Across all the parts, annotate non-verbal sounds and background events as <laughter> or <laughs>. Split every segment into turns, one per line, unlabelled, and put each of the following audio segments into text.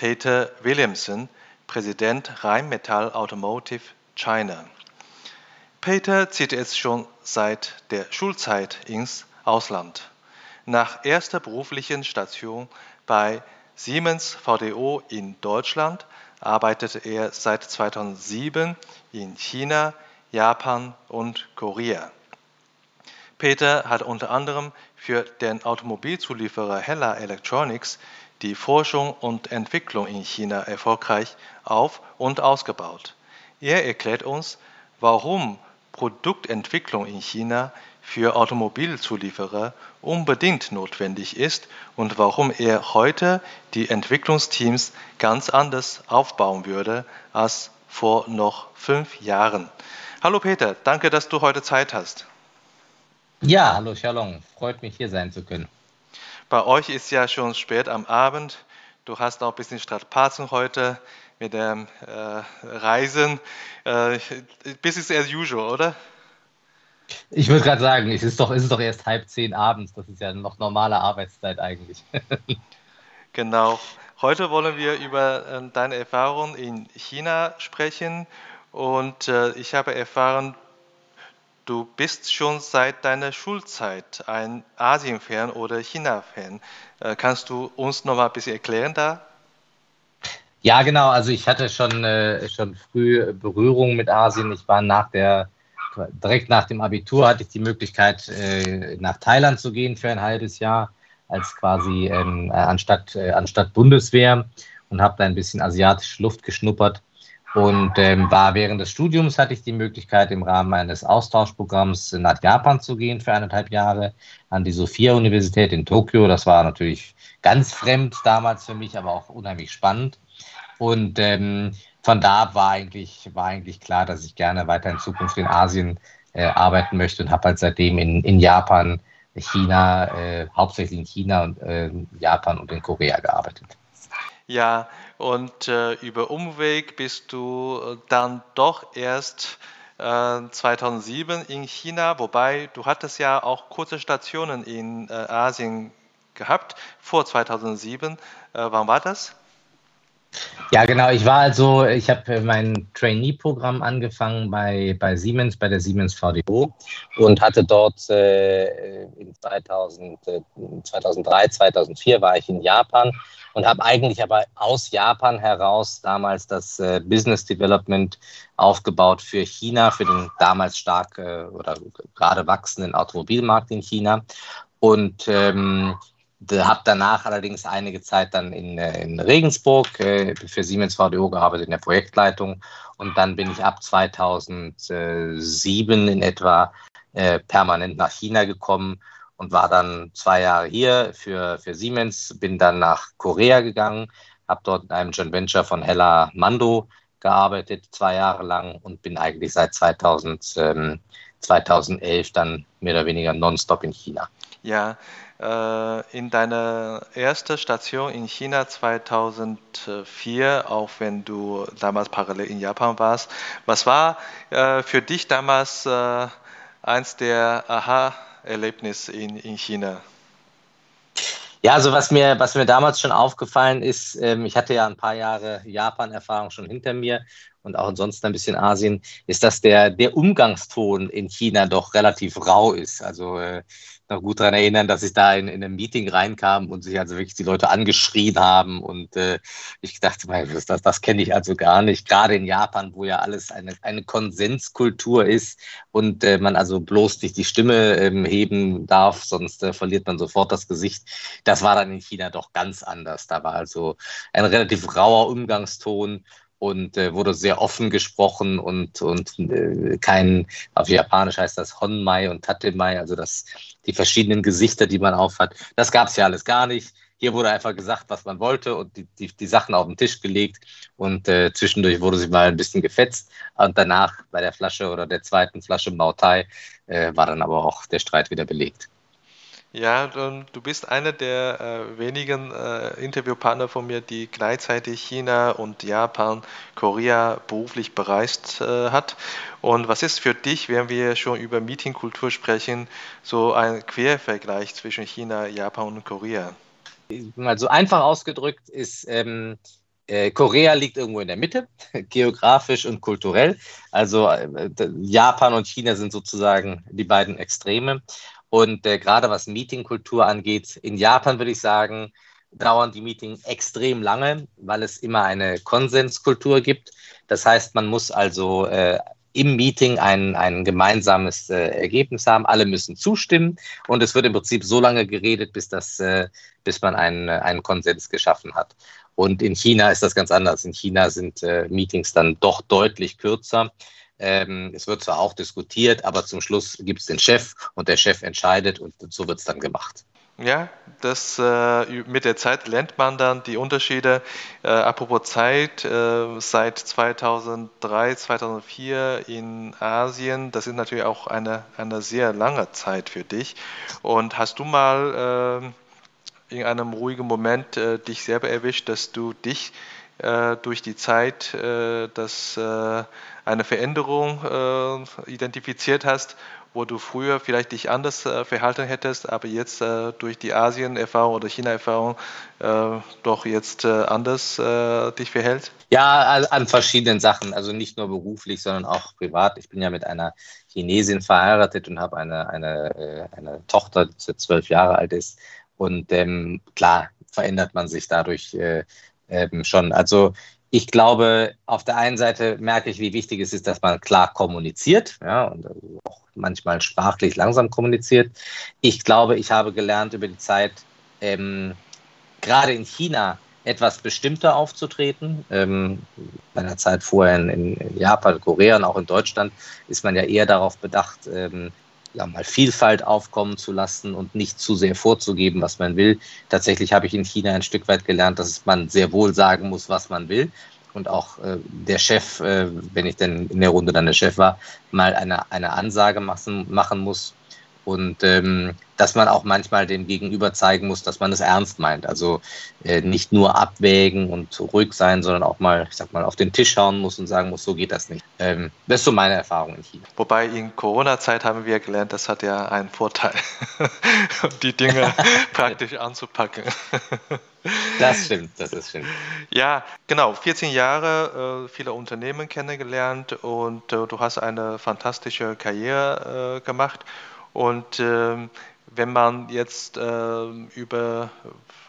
Peter Williamson, Präsident Rheinmetall Automotive China. Peter zieht es schon seit der Schulzeit ins Ausland. Nach erster beruflichen Station bei Siemens VDO in Deutschland arbeitete er seit 2007 in China, Japan und Korea. Peter hat unter anderem für den Automobilzulieferer Hella Electronics die Forschung und Entwicklung in China erfolgreich auf und ausgebaut. Er erklärt uns, warum Produktentwicklung in China für Automobilzulieferer unbedingt notwendig ist und warum er heute die Entwicklungsteams ganz anders aufbauen würde als vor noch fünf Jahren. Hallo Peter, danke, dass du heute Zeit hast.
Ja, hallo Shalom, freut mich hier sein zu können.
Bei euch ist ja schon spät am Abend. Du hast auch ein bisschen Strapazen heute mit dem äh, Reisen. Äh, business as usual, oder?
Ich würde gerade sagen, es ist, doch, es ist doch erst halb zehn abends. Das ist ja noch normale Arbeitszeit eigentlich. <laughs>
genau. Heute wollen wir über äh, deine Erfahrungen in China sprechen. Und äh, ich habe erfahren, Du bist schon seit deiner Schulzeit ein Asien-Fan oder China-Fan. Äh, kannst du uns noch mal ein bisschen erklären da?
Ja, genau. Also ich hatte schon, äh, schon früh Berührung mit Asien. Ich war nach der, direkt nach dem Abitur hatte ich die Möglichkeit, äh, nach Thailand zu gehen für ein halbes Jahr als quasi ähm, anstatt, äh, anstatt Bundeswehr und habe da ein bisschen asiatische Luft geschnuppert und ähm, war während des Studiums hatte ich die Möglichkeit, im Rahmen eines Austauschprogramms nach Japan zu gehen für eineinhalb Jahre an die Sophia-Universität in Tokio. Das war natürlich ganz fremd damals für mich, aber auch unheimlich spannend. Und ähm, von da war eigentlich, war eigentlich klar, dass ich gerne weiter in Zukunft in Asien äh, arbeiten möchte und habe halt seitdem in, in Japan, China, äh, hauptsächlich in China und äh, Japan und in Korea gearbeitet.
Ja, und äh, über Umweg bist du äh, dann doch erst äh, 2007 in China, wobei du hattest ja auch kurze Stationen in äh, Asien gehabt vor 2007. Äh, wann war das?
Ja, genau. Ich war also, ich habe mein Trainee-Programm angefangen bei, bei Siemens, bei der Siemens VDO und hatte dort äh, in 2000, äh, 2003, 2004 war ich in Japan und habe eigentlich aber aus Japan heraus damals das äh, Business Development aufgebaut für China, für den damals stark äh, oder gerade wachsenden Automobilmarkt in China. Und ähm, habe danach allerdings einige Zeit dann in, äh, in Regensburg äh, für Siemens VDO gearbeitet in der Projektleitung und dann bin ich ab 2007 in etwa äh, permanent nach China gekommen und war dann zwei Jahre hier für, für Siemens, bin dann nach Korea gegangen, habe dort in einem Joint Venture von Hella Mando gearbeitet, zwei Jahre lang und bin eigentlich seit 2000, ähm, 2011 dann mehr oder weniger nonstop in China.
Ja, äh, in deiner ersten Station in China 2004, auch wenn du damals parallel in Japan warst, was war äh, für dich damals äh, eins der Aha- Erlebnis in, in China?
Ja, also was mir, was mir damals schon aufgefallen ist, ähm, ich hatte ja ein paar Jahre Japan-Erfahrung schon hinter mir und auch ansonsten ein bisschen Asien, ist, dass der, der Umgangston in China doch relativ rau ist. Also äh, noch gut daran erinnern, dass ich da in, in einem Meeting reinkam und sich also wirklich die Leute angeschrien haben. Und äh, ich dachte, das, das, das kenne ich also gar nicht. Gerade in Japan, wo ja alles eine, eine Konsenskultur ist und äh, man also bloß nicht die Stimme ähm, heben darf, sonst äh, verliert man sofort das Gesicht. Das war dann in China doch ganz anders. Da war also ein relativ rauer Umgangston und äh, wurde sehr offen gesprochen und, und äh, kein, auf Japanisch heißt das Honmai und Tatemai, also das, die verschiedenen Gesichter, die man aufhat. Das gab es ja alles gar nicht. Hier wurde einfach gesagt, was man wollte und die, die, die Sachen auf den Tisch gelegt und äh, zwischendurch wurde sie mal ein bisschen gefetzt und danach bei der Flasche oder der zweiten Flasche Mautai äh, war dann aber auch der Streit wieder belegt.
Ja, du bist einer der äh, wenigen äh, Interviewpartner von mir, die gleichzeitig China und Japan, Korea beruflich bereist äh, hat. Und was ist für dich, wenn wir schon über Meetingkultur sprechen, so ein Quervergleich zwischen China, Japan und Korea?
Mal so einfach ausgedrückt ist, ähm, äh, Korea liegt irgendwo in der Mitte, <laughs> geografisch und kulturell. Also äh, Japan und China sind sozusagen die beiden Extreme. Und äh, gerade was Meetingkultur angeht, in Japan würde ich sagen, dauern die Meetings extrem lange, weil es immer eine Konsenskultur gibt. Das heißt, man muss also äh, im Meeting ein, ein gemeinsames äh, Ergebnis haben. Alle müssen zustimmen und es wird im Prinzip so lange geredet, bis, das, äh, bis man einen, einen Konsens geschaffen hat. Und in China ist das ganz anders. In China sind äh, Meetings dann doch deutlich kürzer. Ähm, es wird zwar auch diskutiert, aber zum Schluss gibt es den Chef und der Chef entscheidet und so wird es dann gemacht.
Ja, das äh, mit der Zeit lernt man dann die Unterschiede. Äh, apropos Zeit, äh, seit 2003, 2004 in Asien, das ist natürlich auch eine, eine sehr lange Zeit für dich. Und hast du mal äh, in einem ruhigen Moment äh, dich selber erwischt, dass du dich durch die Zeit, dass eine Veränderung äh, identifiziert hast, wo du früher vielleicht dich anders äh, verhalten hättest, aber jetzt äh, durch die Asien-Erfahrung oder China-Erfahrung äh, doch jetzt äh, anders äh, dich verhält?
Ja, an verschiedenen Sachen, also nicht nur beruflich, sondern auch privat. Ich bin ja mit einer Chinesin verheiratet und habe eine, eine, eine Tochter, die zwölf Jahre alt ist. Und ähm, klar verändert man sich dadurch ähm, schon. Also ich glaube, auf der einen Seite merke ich, wie wichtig es ist, dass man klar kommuniziert, ja, und auch manchmal sprachlich langsam kommuniziert. Ich glaube, ich habe gelernt über die Zeit, ähm, gerade in China etwas bestimmter aufzutreten. Ähm, meiner Zeit vorher in, in, Japan, Korea und auch in Deutschland ist man ja eher darauf bedacht, ähm, ja, mal Vielfalt aufkommen zu lassen und nicht zu sehr vorzugeben, was man will. Tatsächlich habe ich in China ein Stück weit gelernt, dass man sehr wohl sagen muss, was man will. Und auch äh, der Chef, äh, wenn ich denn in der Runde dann der Chef war, mal eine, eine Ansage machen, machen muss und ähm, dass man auch manchmal dem Gegenüber zeigen muss, dass man es ernst meint. Also äh, nicht nur abwägen und ruhig sein, sondern auch mal, ich sag mal, auf den Tisch schauen muss und sagen muss, so geht das nicht. Ähm, das ist so meine Erfahrung in China.
Wobei in Corona-Zeit haben wir gelernt, das hat ja einen Vorteil, <laughs> die Dinge <laughs> praktisch anzupacken.
Das stimmt, das ist stimmt.
Ja, genau. 14 Jahre, äh, viele Unternehmen kennengelernt und äh, du hast eine fantastische Karriere äh, gemacht. Und ähm, wenn man jetzt äh, über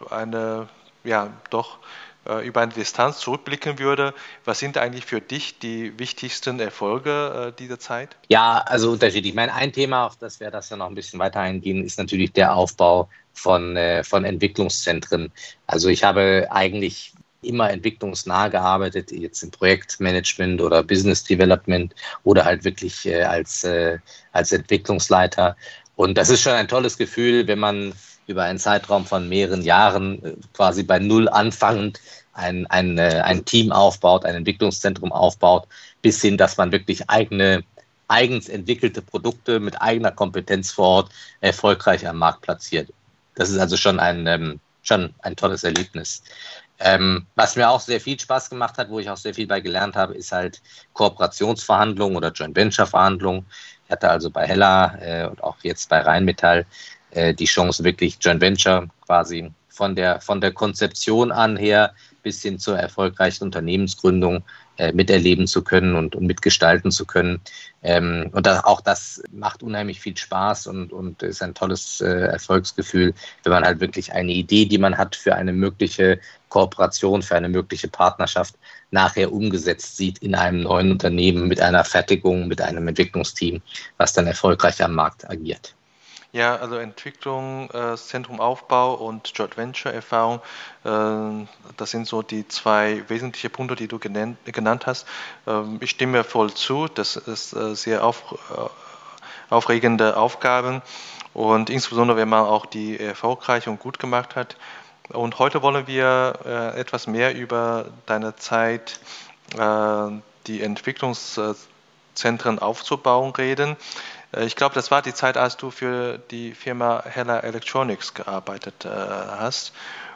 eine, ja, doch äh, über eine Distanz zurückblicken würde, was sind eigentlich für dich die wichtigsten Erfolge äh, dieser Zeit?
Ja, also unterschiedlich. Ich meine, ein Thema, auf das wir das ja noch ein bisschen weiter eingehen, ist natürlich der Aufbau von, äh, von Entwicklungszentren. Also ich habe eigentlich immer entwicklungsnah gearbeitet, jetzt im Projektmanagement oder Business Development oder halt wirklich äh, als, äh, als Entwicklungsleiter. Und das ist schon ein tolles Gefühl, wenn man über einen Zeitraum von mehreren Jahren äh, quasi bei Null anfangend ein, ein, ein Team aufbaut, ein Entwicklungszentrum aufbaut, bis hin, dass man wirklich eigene, eigens entwickelte Produkte mit eigener Kompetenz vor Ort erfolgreich am Markt platziert. Das ist also schon ein, ähm, schon ein tolles Erlebnis. Ähm, was mir auch sehr viel Spaß gemacht hat, wo ich auch sehr viel bei gelernt habe, ist halt Kooperationsverhandlungen oder Joint Venture Verhandlungen. Ich hatte also bei Hella äh, und auch jetzt bei Rheinmetall äh, die Chance, wirklich Joint Venture quasi von der, von der Konzeption an her bis hin zur erfolgreichen Unternehmensgründung äh, miterleben zu können und, und mitgestalten zu können. Ähm, und da, auch das macht unheimlich viel Spaß und, und ist ein tolles äh, Erfolgsgefühl, wenn man halt wirklich eine Idee, die man hat für eine mögliche Kooperation, für eine mögliche Partnerschaft nachher umgesetzt sieht in einem neuen Unternehmen mit einer Fertigung, mit einem Entwicklungsteam, was dann erfolgreich am Markt agiert.
Ja, also Entwicklung, äh, Zentrumaufbau und Joint Venture Erfahrung, äh, das sind so die zwei wesentliche Punkte, die du genannt, genannt hast. Ähm, ich stimme voll zu, das ist äh, sehr auf, äh, aufregende Aufgaben und insbesondere wenn man auch die erfolgreich und gut gemacht hat. Und heute wollen wir äh, etwas mehr über deine Zeit, äh, die Entwicklungszentren aufzubauen, reden. Äh, ich glaube, das war die Zeit, als du für die Firma Heller Electronics gearbeitet äh, hast.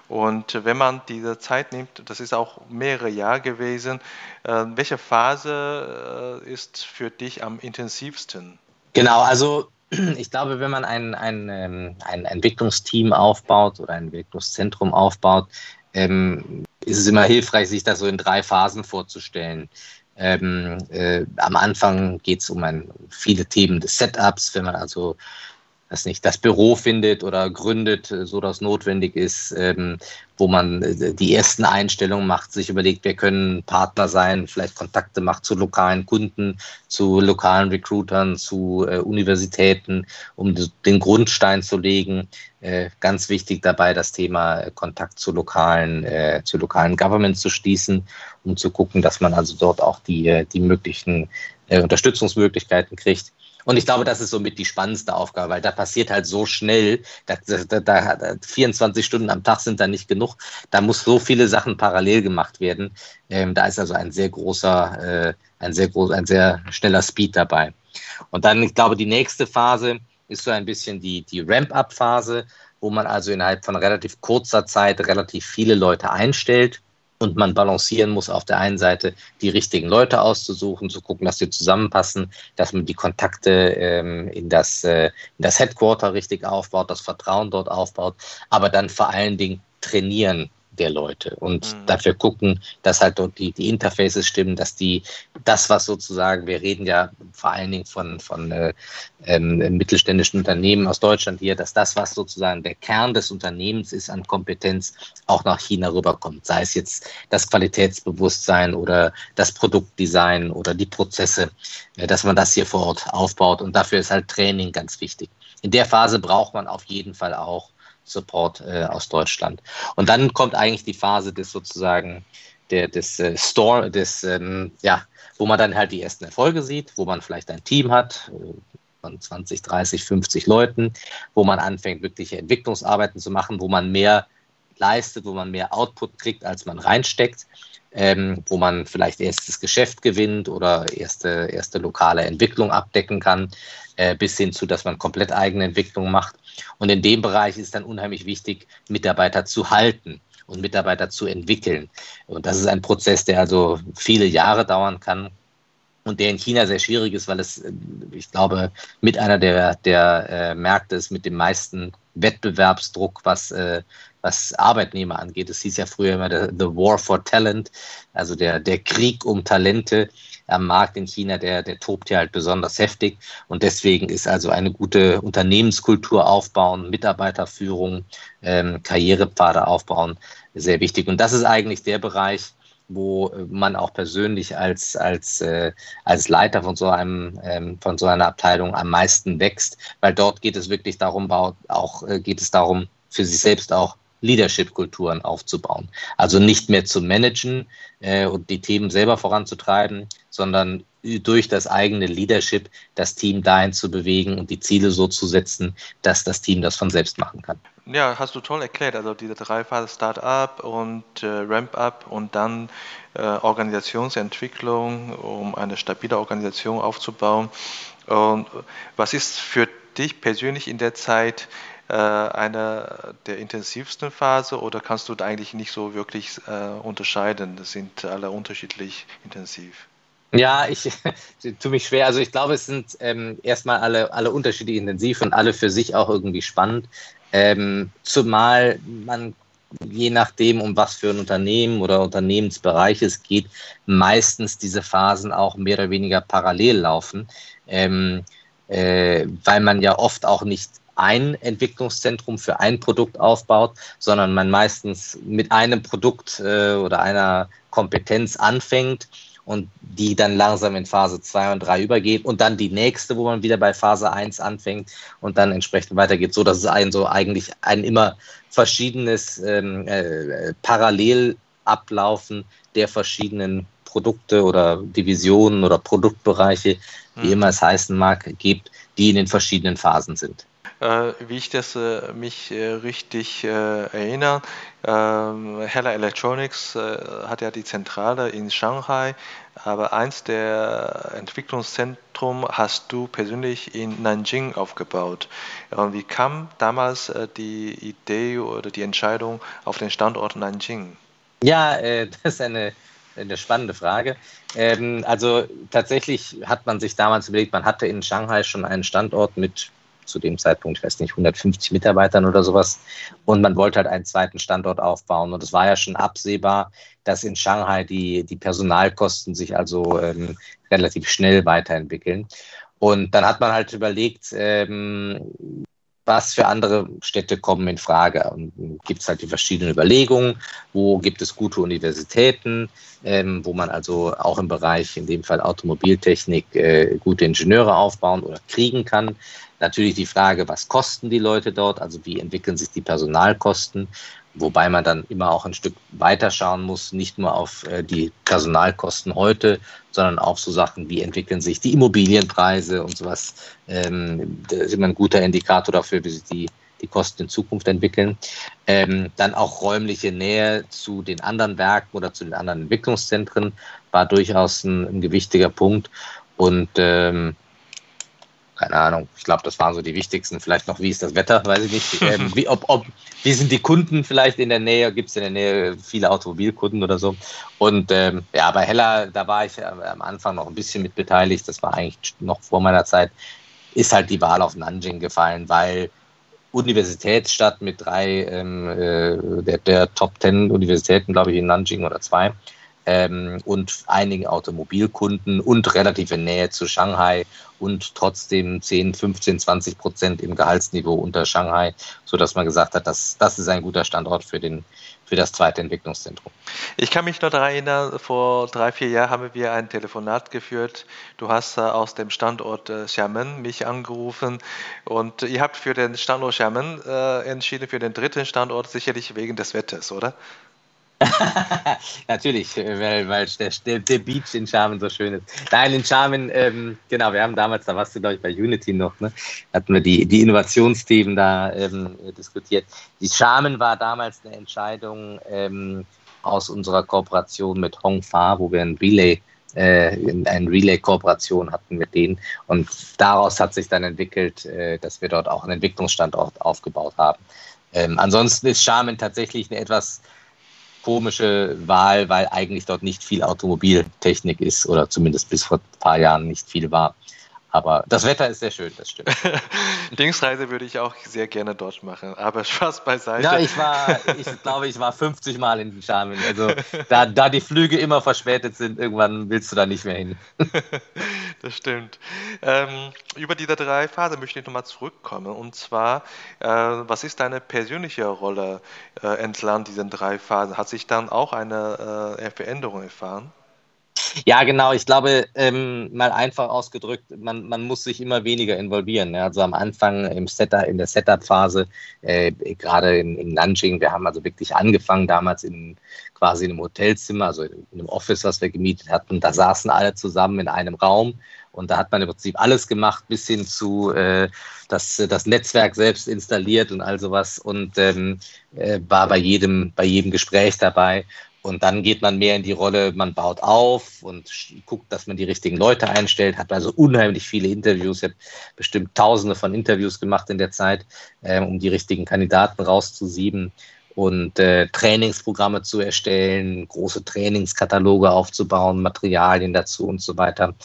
Und wenn man diese Zeit nimmt, das ist auch mehrere Jahre gewesen, äh, welche Phase ist für dich am intensivsten?
Genau, also <clears throat> ich glaube, wenn man ein, ein, ähm, ein Entwicklungsteam aufbaut oder ein Entwicklungszentrum aufbaut, ähm, ist es immer hilfreich, sich das so in drei Phasen vorzustellen. Ähm, äh, am Anfang geht es um ein, viele Themen des Setups, wenn man also das nicht das Büro findet oder gründet, äh, so dass notwendig ist, ähm, wo man äh, die ersten Einstellungen macht, sich überlegt, wir können Partner sein, vielleicht Kontakte macht zu lokalen Kunden, zu lokalen Recruitern, zu äh, Universitäten, um den Grundstein zu legen. Äh, ganz wichtig dabei, das Thema äh, Kontakt zu lokalen, äh, zu lokalen Governments zu schließen, um zu gucken, dass man also dort auch die, die möglichen Unterstützungsmöglichkeiten kriegt. Und ich glaube, das ist somit die spannendste Aufgabe, weil da passiert halt so schnell, da, da, da, 24 Stunden am Tag sind da nicht genug. Da muss so viele Sachen parallel gemacht werden. Ähm, da ist also ein sehr großer, äh, ein sehr groß, ein sehr schneller Speed dabei. Und dann, ich glaube, die nächste Phase ist so ein bisschen die, die Ramp-up-Phase, wo man also innerhalb von relativ kurzer Zeit relativ viele Leute einstellt und man balancieren muss, auf der einen Seite die richtigen Leute auszusuchen, zu gucken, dass sie zusammenpassen, dass man die Kontakte ähm, in, das, äh, in das Headquarter richtig aufbaut, das Vertrauen dort aufbaut, aber dann vor allen Dingen trainieren, der Leute und mhm. dafür gucken, dass halt dort die, die Interfaces stimmen, dass die das, was sozusagen, wir reden ja vor allen Dingen von, von äh, ähm, mittelständischen Unternehmen aus Deutschland hier, dass das, was sozusagen der Kern des Unternehmens ist an Kompetenz, auch nach China rüberkommt. Sei es jetzt das Qualitätsbewusstsein oder das Produktdesign oder die Prozesse, äh, dass man das hier vor Ort aufbaut und dafür ist halt Training ganz wichtig. In der Phase braucht man auf jeden Fall auch Support äh, aus Deutschland. Und dann kommt eigentlich die Phase des sozusagen der, des äh, Store, des, ähm, ja, wo man dann halt die ersten Erfolge sieht, wo man vielleicht ein Team hat äh, von 20, 30, 50 Leuten, wo man anfängt, wirkliche Entwicklungsarbeiten zu machen, wo man mehr leistet, wo man mehr Output kriegt, als man reinsteckt, ähm, wo man vielleicht erstes Geschäft gewinnt oder erste, erste lokale Entwicklung abdecken kann, äh, bis hin zu, dass man komplett eigene Entwicklung macht. Und in dem Bereich ist dann unheimlich wichtig, Mitarbeiter zu halten und Mitarbeiter zu entwickeln. Und das ist ein Prozess, der also viele Jahre dauern kann und der in China sehr schwierig ist, weil es, äh, ich glaube, mit einer der, der äh, Märkte ist mit dem meisten Wettbewerbsdruck, was, äh, was Arbeitnehmer angeht. Es hieß ja früher immer der, The War for Talent, also der, der Krieg um Talente am Markt in China, der, der tobt hier halt besonders heftig. Und deswegen ist also eine gute Unternehmenskultur aufbauen, Mitarbeiterführung, ähm, Karrierepfade aufbauen sehr wichtig. Und das ist eigentlich der Bereich, wo man auch persönlich als, als, äh, als Leiter von so, einem, ähm, von so einer Abteilung am meisten wächst, weil dort geht es wirklich darum, auch äh, geht es darum, für sich selbst auch Leadership-Kulturen aufzubauen. Also nicht mehr zu managen äh, und die Themen selber voranzutreiben, sondern durch das eigene Leadership das Team dahin zu bewegen und die Ziele so zu setzen, dass das Team das von selbst machen kann.
Ja, hast du toll erklärt. Also diese drei Phasen Start-up und äh, Ramp-up und dann äh, Organisationsentwicklung, um eine stabile Organisation aufzubauen. Und was ist für dich persönlich in der Zeit äh, eine der intensivsten Phase oder kannst du da eigentlich nicht so wirklich äh, unterscheiden? Das sind alle unterschiedlich intensiv.
Ja, ich <laughs> tue mich schwer. Also ich glaube, es sind ähm, erstmal alle, alle unterschiedlich intensiv und alle für sich auch irgendwie spannend. Ähm, zumal man je nachdem, um was für ein Unternehmen oder Unternehmensbereich es geht, meistens diese Phasen auch mehr oder weniger parallel laufen, ähm, äh, weil man ja oft auch nicht ein Entwicklungszentrum für ein Produkt aufbaut, sondern man meistens mit einem Produkt äh, oder einer Kompetenz anfängt und die dann langsam in Phase 2 und 3 übergeht und dann die nächste, wo man wieder bei Phase 1 anfängt und dann entsprechend weitergeht, so dass es ein so eigentlich ein immer verschiedenes ähm, äh, Parallelablaufen der verschiedenen Produkte oder Divisionen oder Produktbereiche, wie hm. immer es heißen mag, gibt, die in den verschiedenen Phasen sind.
Äh, wie ich das äh, mich äh, richtig erinnere, ähm, Heller Electronics hat ja die Zentrale in Shanghai, aber eins der Entwicklungszentrum hast du persönlich in Nanjing aufgebaut. Wie kam damals die Idee oder die Entscheidung auf den Standort Nanjing?
Ja, <laughs> das ist eine eine spannende Frage. Ähm, also tatsächlich hat man sich damals überlegt, man hatte in Shanghai schon einen Standort mit zu dem Zeitpunkt, ich weiß nicht, 150 Mitarbeitern oder sowas. Und man wollte halt einen zweiten Standort aufbauen. Und es war ja schon absehbar, dass in Shanghai die, die Personalkosten sich also ähm, relativ schnell weiterentwickeln. Und dann hat man halt überlegt, ähm, was für andere Städte kommen in Frage. Und gibt es halt die verschiedenen Überlegungen, wo gibt es gute Universitäten, ähm, wo man also auch im Bereich, in dem Fall Automobiltechnik, äh, gute Ingenieure aufbauen oder kriegen kann. Natürlich die Frage, was kosten die Leute dort, also wie entwickeln sich die Personalkosten Wobei man dann immer auch ein Stück weiter schauen muss, nicht nur auf äh, die Personalkosten heute, sondern auch so Sachen, wie entwickeln sich die Immobilienpreise und sowas. Ähm, das ist immer ein guter Indikator dafür, wie sich die, die Kosten in Zukunft entwickeln. Ähm, dann auch räumliche Nähe zu den anderen Werken oder zu den anderen Entwicklungszentren war durchaus ein, ein gewichtiger Punkt. Und ähm, keine Ahnung, ich glaube, das waren so die wichtigsten. Vielleicht noch, wie ist das Wetter, weiß ich nicht. Ähm, <laughs> wie, ob, ob, wie sind die Kunden vielleicht in der Nähe? Gibt es in der Nähe viele Automobilkunden oder so? Und ähm, ja, bei Heller, da war ich am Anfang noch ein bisschen mit beteiligt. Das war eigentlich noch vor meiner Zeit. Ist halt die Wahl auf Nanjing gefallen, weil Universitätsstadt mit drei ähm, äh, der, der Top Ten Universitäten, glaube ich, in Nanjing oder zwei ähm, und einigen Automobilkunden und relative Nähe zu Shanghai und trotzdem 10, 15, 20 Prozent im Gehaltsniveau unter Shanghai, sodass man gesagt hat, dass das ist ein guter Standort für den für das zweite Entwicklungszentrum.
Ich kann mich noch daran erinnern, vor drei, vier Jahren haben wir ein Telefonat geführt. Du hast aus dem Standort äh, Xiamen mich angerufen und ihr habt für den Standort Xiamen äh, entschieden, für den dritten Standort, sicherlich wegen des Wetters, oder? <laughs>
Natürlich, weil, weil der, der Beach in Charmen so schön ist. Nein, in Charmen, ähm, genau, wir haben damals, da warst du, glaube ich, bei Unity noch, ne, hatten wir die, die Innovationsthemen da ähm, diskutiert. Die Charmen war damals eine Entscheidung ähm, aus unserer Kooperation mit Hongfa, wo wir ein Relay äh, eine Relay-Kooperation hatten mit denen. Und daraus hat sich dann entwickelt, äh, dass wir dort auch einen Entwicklungsstandort aufgebaut haben. Ähm, ansonsten ist Charmen tatsächlich eine etwas komische Wahl, weil eigentlich dort nicht viel Automobiltechnik ist oder zumindest bis vor ein paar Jahren nicht viel war. Aber das Wetter ist sehr schön, das stimmt. <laughs>
Linksreise würde ich auch sehr gerne dort machen, aber Spaß beiseite.
Ja, ich war, ich glaube, ich war 50 Mal in Charmin. Also da, da die Flüge immer verspätet sind, irgendwann willst du da nicht mehr hin. <laughs>
das stimmt. Ähm, über diese drei Phasen möchte ich nochmal zurückkommen. Und zwar, äh, was ist deine persönliche Rolle äh, entlang dieser drei Phasen? Hat sich dann auch eine äh, Veränderung erfahren?
Ja, genau. Ich glaube, ähm, mal einfach ausgedrückt, man, man muss sich immer weniger involvieren. Ne? Also am Anfang im Setup, in der Setup-Phase, äh, gerade in, in Nanjing, wir haben also wirklich angefangen damals in quasi in einem Hotelzimmer, also in einem Office, was wir gemietet hatten. Da saßen alle zusammen in einem Raum und da hat man im Prinzip alles gemacht, bis hin zu äh, das, das Netzwerk selbst installiert und all sowas und ähm, äh, war bei jedem, bei jedem Gespräch dabei. Und dann geht man mehr in die Rolle, man baut auf und guckt, dass man die richtigen Leute einstellt, hat also unheimlich viele Interviews. Ich habe bestimmt tausende von Interviews gemacht in der Zeit, äh, um die richtigen Kandidaten rauszusieben und äh, Trainingsprogramme zu erstellen, große Trainingskataloge aufzubauen, Materialien dazu und so weiter.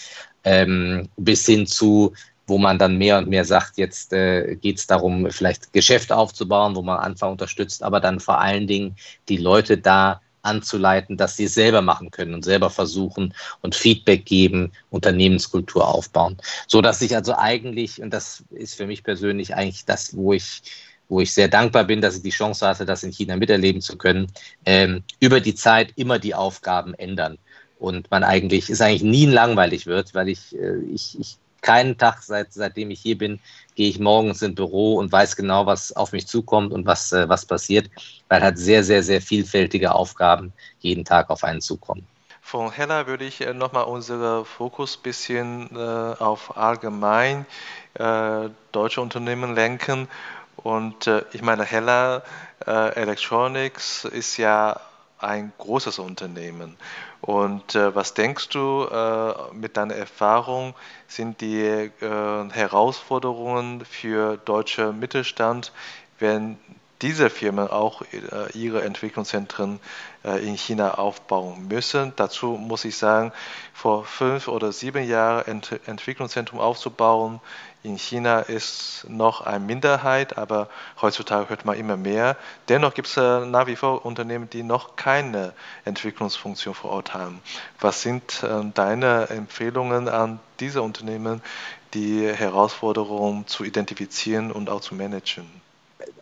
Ähm, bis hin zu, wo man dann mehr und mehr sagt, jetzt äh, geht es darum, vielleicht Geschäfte aufzubauen, wo man Anfang unterstützt, aber dann vor allen Dingen die Leute da anzuleiten, dass sie es selber machen können und selber versuchen und Feedback geben, Unternehmenskultur aufbauen. So dass ich also eigentlich, und das ist für mich persönlich eigentlich das, wo ich wo ich sehr dankbar bin, dass ich die Chance hatte, das in China miterleben zu können, ähm, über die Zeit immer die Aufgaben ändern. Und man eigentlich, ist eigentlich nie langweilig wird, weil ich, äh, ich, ich keinen Tag, seit, seitdem ich hier bin, gehe ich morgens ins Büro und weiß genau, was auf mich zukommt und was, äh, was passiert, weil halt sehr, sehr, sehr vielfältige Aufgaben jeden Tag auf einen zukommen.
Von Hella würde ich äh, nochmal unseren Fokus ein bisschen äh, auf allgemein äh, deutsche Unternehmen lenken. Und äh, ich meine, Hella Electronics ist ja ein großes Unternehmen. Und äh, was denkst du äh, mit deiner Erfahrung sind die äh, Herausforderungen für deutsche Mittelstand, wenn diese Firmen auch äh, ihre Entwicklungszentren äh, in China aufbauen müssen. Dazu muss ich sagen, vor fünf oder sieben Jahren Ent Entwicklungszentrum aufzubauen in China ist noch eine Minderheit, aber heutzutage hört man immer mehr. Dennoch gibt es äh, nach wie vor Unternehmen, die noch keine Entwicklungsfunktion vor Ort haben. Was sind deine Empfehlungen an diese Unternehmen, die Herausforderungen zu identifizieren und auch zu managen?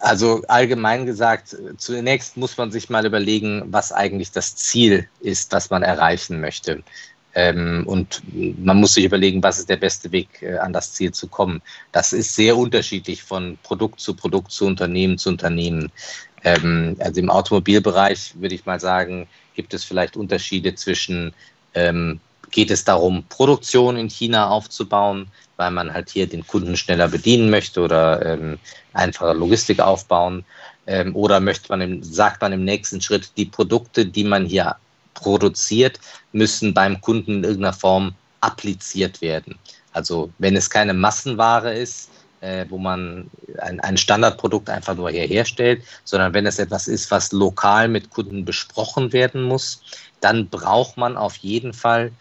Also allgemein gesagt, zunächst muss man sich mal überlegen, was eigentlich das Ziel ist, das man erreichen möchte. Ähm, und man muss sich überlegen, was ist der beste Weg, äh, an das Ziel zu kommen. Das ist sehr unterschiedlich von Produkt zu Produkt, zu Unternehmen zu Unternehmen. Ähm, also im Automobilbereich würde ich mal sagen, gibt es vielleicht Unterschiede zwischen ähm, geht es darum, Produktion in China aufzubauen, weil man halt hier den Kunden schneller bedienen möchte oder ähm, einfache Logistik aufbauen. Ähm, oder möchte man sagt man im nächsten Schritt, die Produkte, die man hier produziert, müssen beim Kunden in irgendeiner Form appliziert werden. Also wenn es keine Massenware ist, äh, wo man ein, ein Standardprodukt einfach nur herstellt, sondern wenn es etwas ist, was lokal mit Kunden besprochen werden muss, dann braucht man auf jeden Fall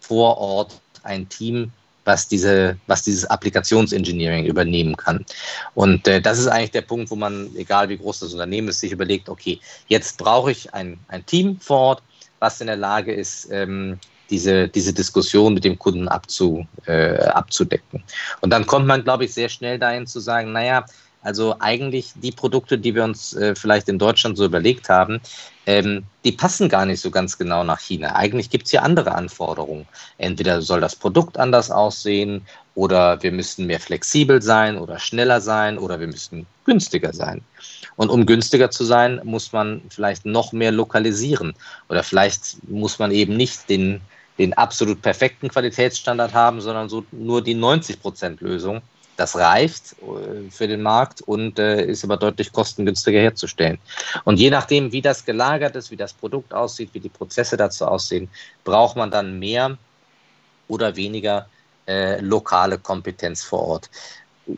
vor Ort ein Team, was diese, was dieses Applikationsengineering übernehmen kann. Und äh, das ist eigentlich der Punkt, wo man, egal wie groß das Unternehmen ist, sich überlegt, okay, jetzt brauche ich ein, ein Team vor Ort, was in der Lage ist, ähm, diese, diese Diskussion mit dem Kunden abzu, äh, abzudecken. Und dann kommt man, glaube ich, sehr schnell dahin zu sagen, naja, also eigentlich die Produkte, die wir uns äh, vielleicht in Deutschland so überlegt haben, ähm, die passen gar nicht so ganz genau nach China. Eigentlich gibt es hier andere Anforderungen. Entweder soll das Produkt anders aussehen oder wir müssen mehr flexibel sein oder schneller sein oder wir müssen günstiger sein. Und um günstiger zu sein, muss man vielleicht noch mehr lokalisieren oder vielleicht muss man eben nicht den, den absolut perfekten Qualitätsstandard haben, sondern so nur die 90-Prozent-Lösung das reicht äh, für den Markt und äh, ist aber deutlich kostengünstiger herzustellen. Und je nachdem, wie das gelagert ist, wie das Produkt aussieht, wie die Prozesse dazu aussehen, braucht man dann mehr oder weniger äh, lokale Kompetenz vor Ort.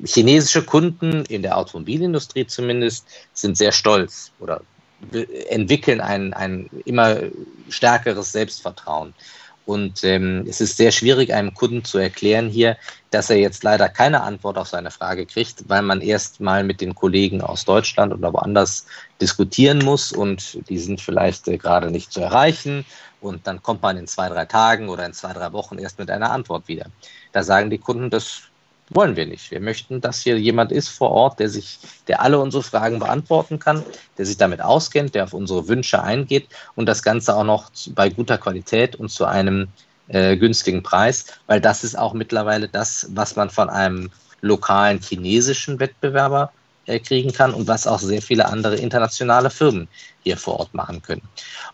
Chinesische Kunden in der Automobilindustrie zumindest sind sehr stolz oder entwickeln ein, ein immer stärkeres Selbstvertrauen. Und ähm, es ist sehr schwierig, einem Kunden zu erklären hier, dass er jetzt leider keine Antwort auf seine Frage kriegt, weil man erst mal mit den Kollegen aus Deutschland oder woanders diskutieren muss und die sind vielleicht äh, gerade nicht zu erreichen. Und dann kommt man in zwei, drei Tagen oder in zwei, drei Wochen erst mit einer Antwort wieder. Da sagen die Kunden, das wollen wir nicht. Wir möchten, dass hier jemand ist vor Ort, der sich, der alle unsere Fragen beantworten kann, der sich damit auskennt, der auf unsere Wünsche eingeht und das Ganze auch noch bei guter Qualität und zu einem äh, günstigen Preis, weil das ist auch mittlerweile das, was man von einem lokalen chinesischen Wettbewerber äh, kriegen kann und was auch sehr viele andere internationale Firmen hier vor Ort machen können.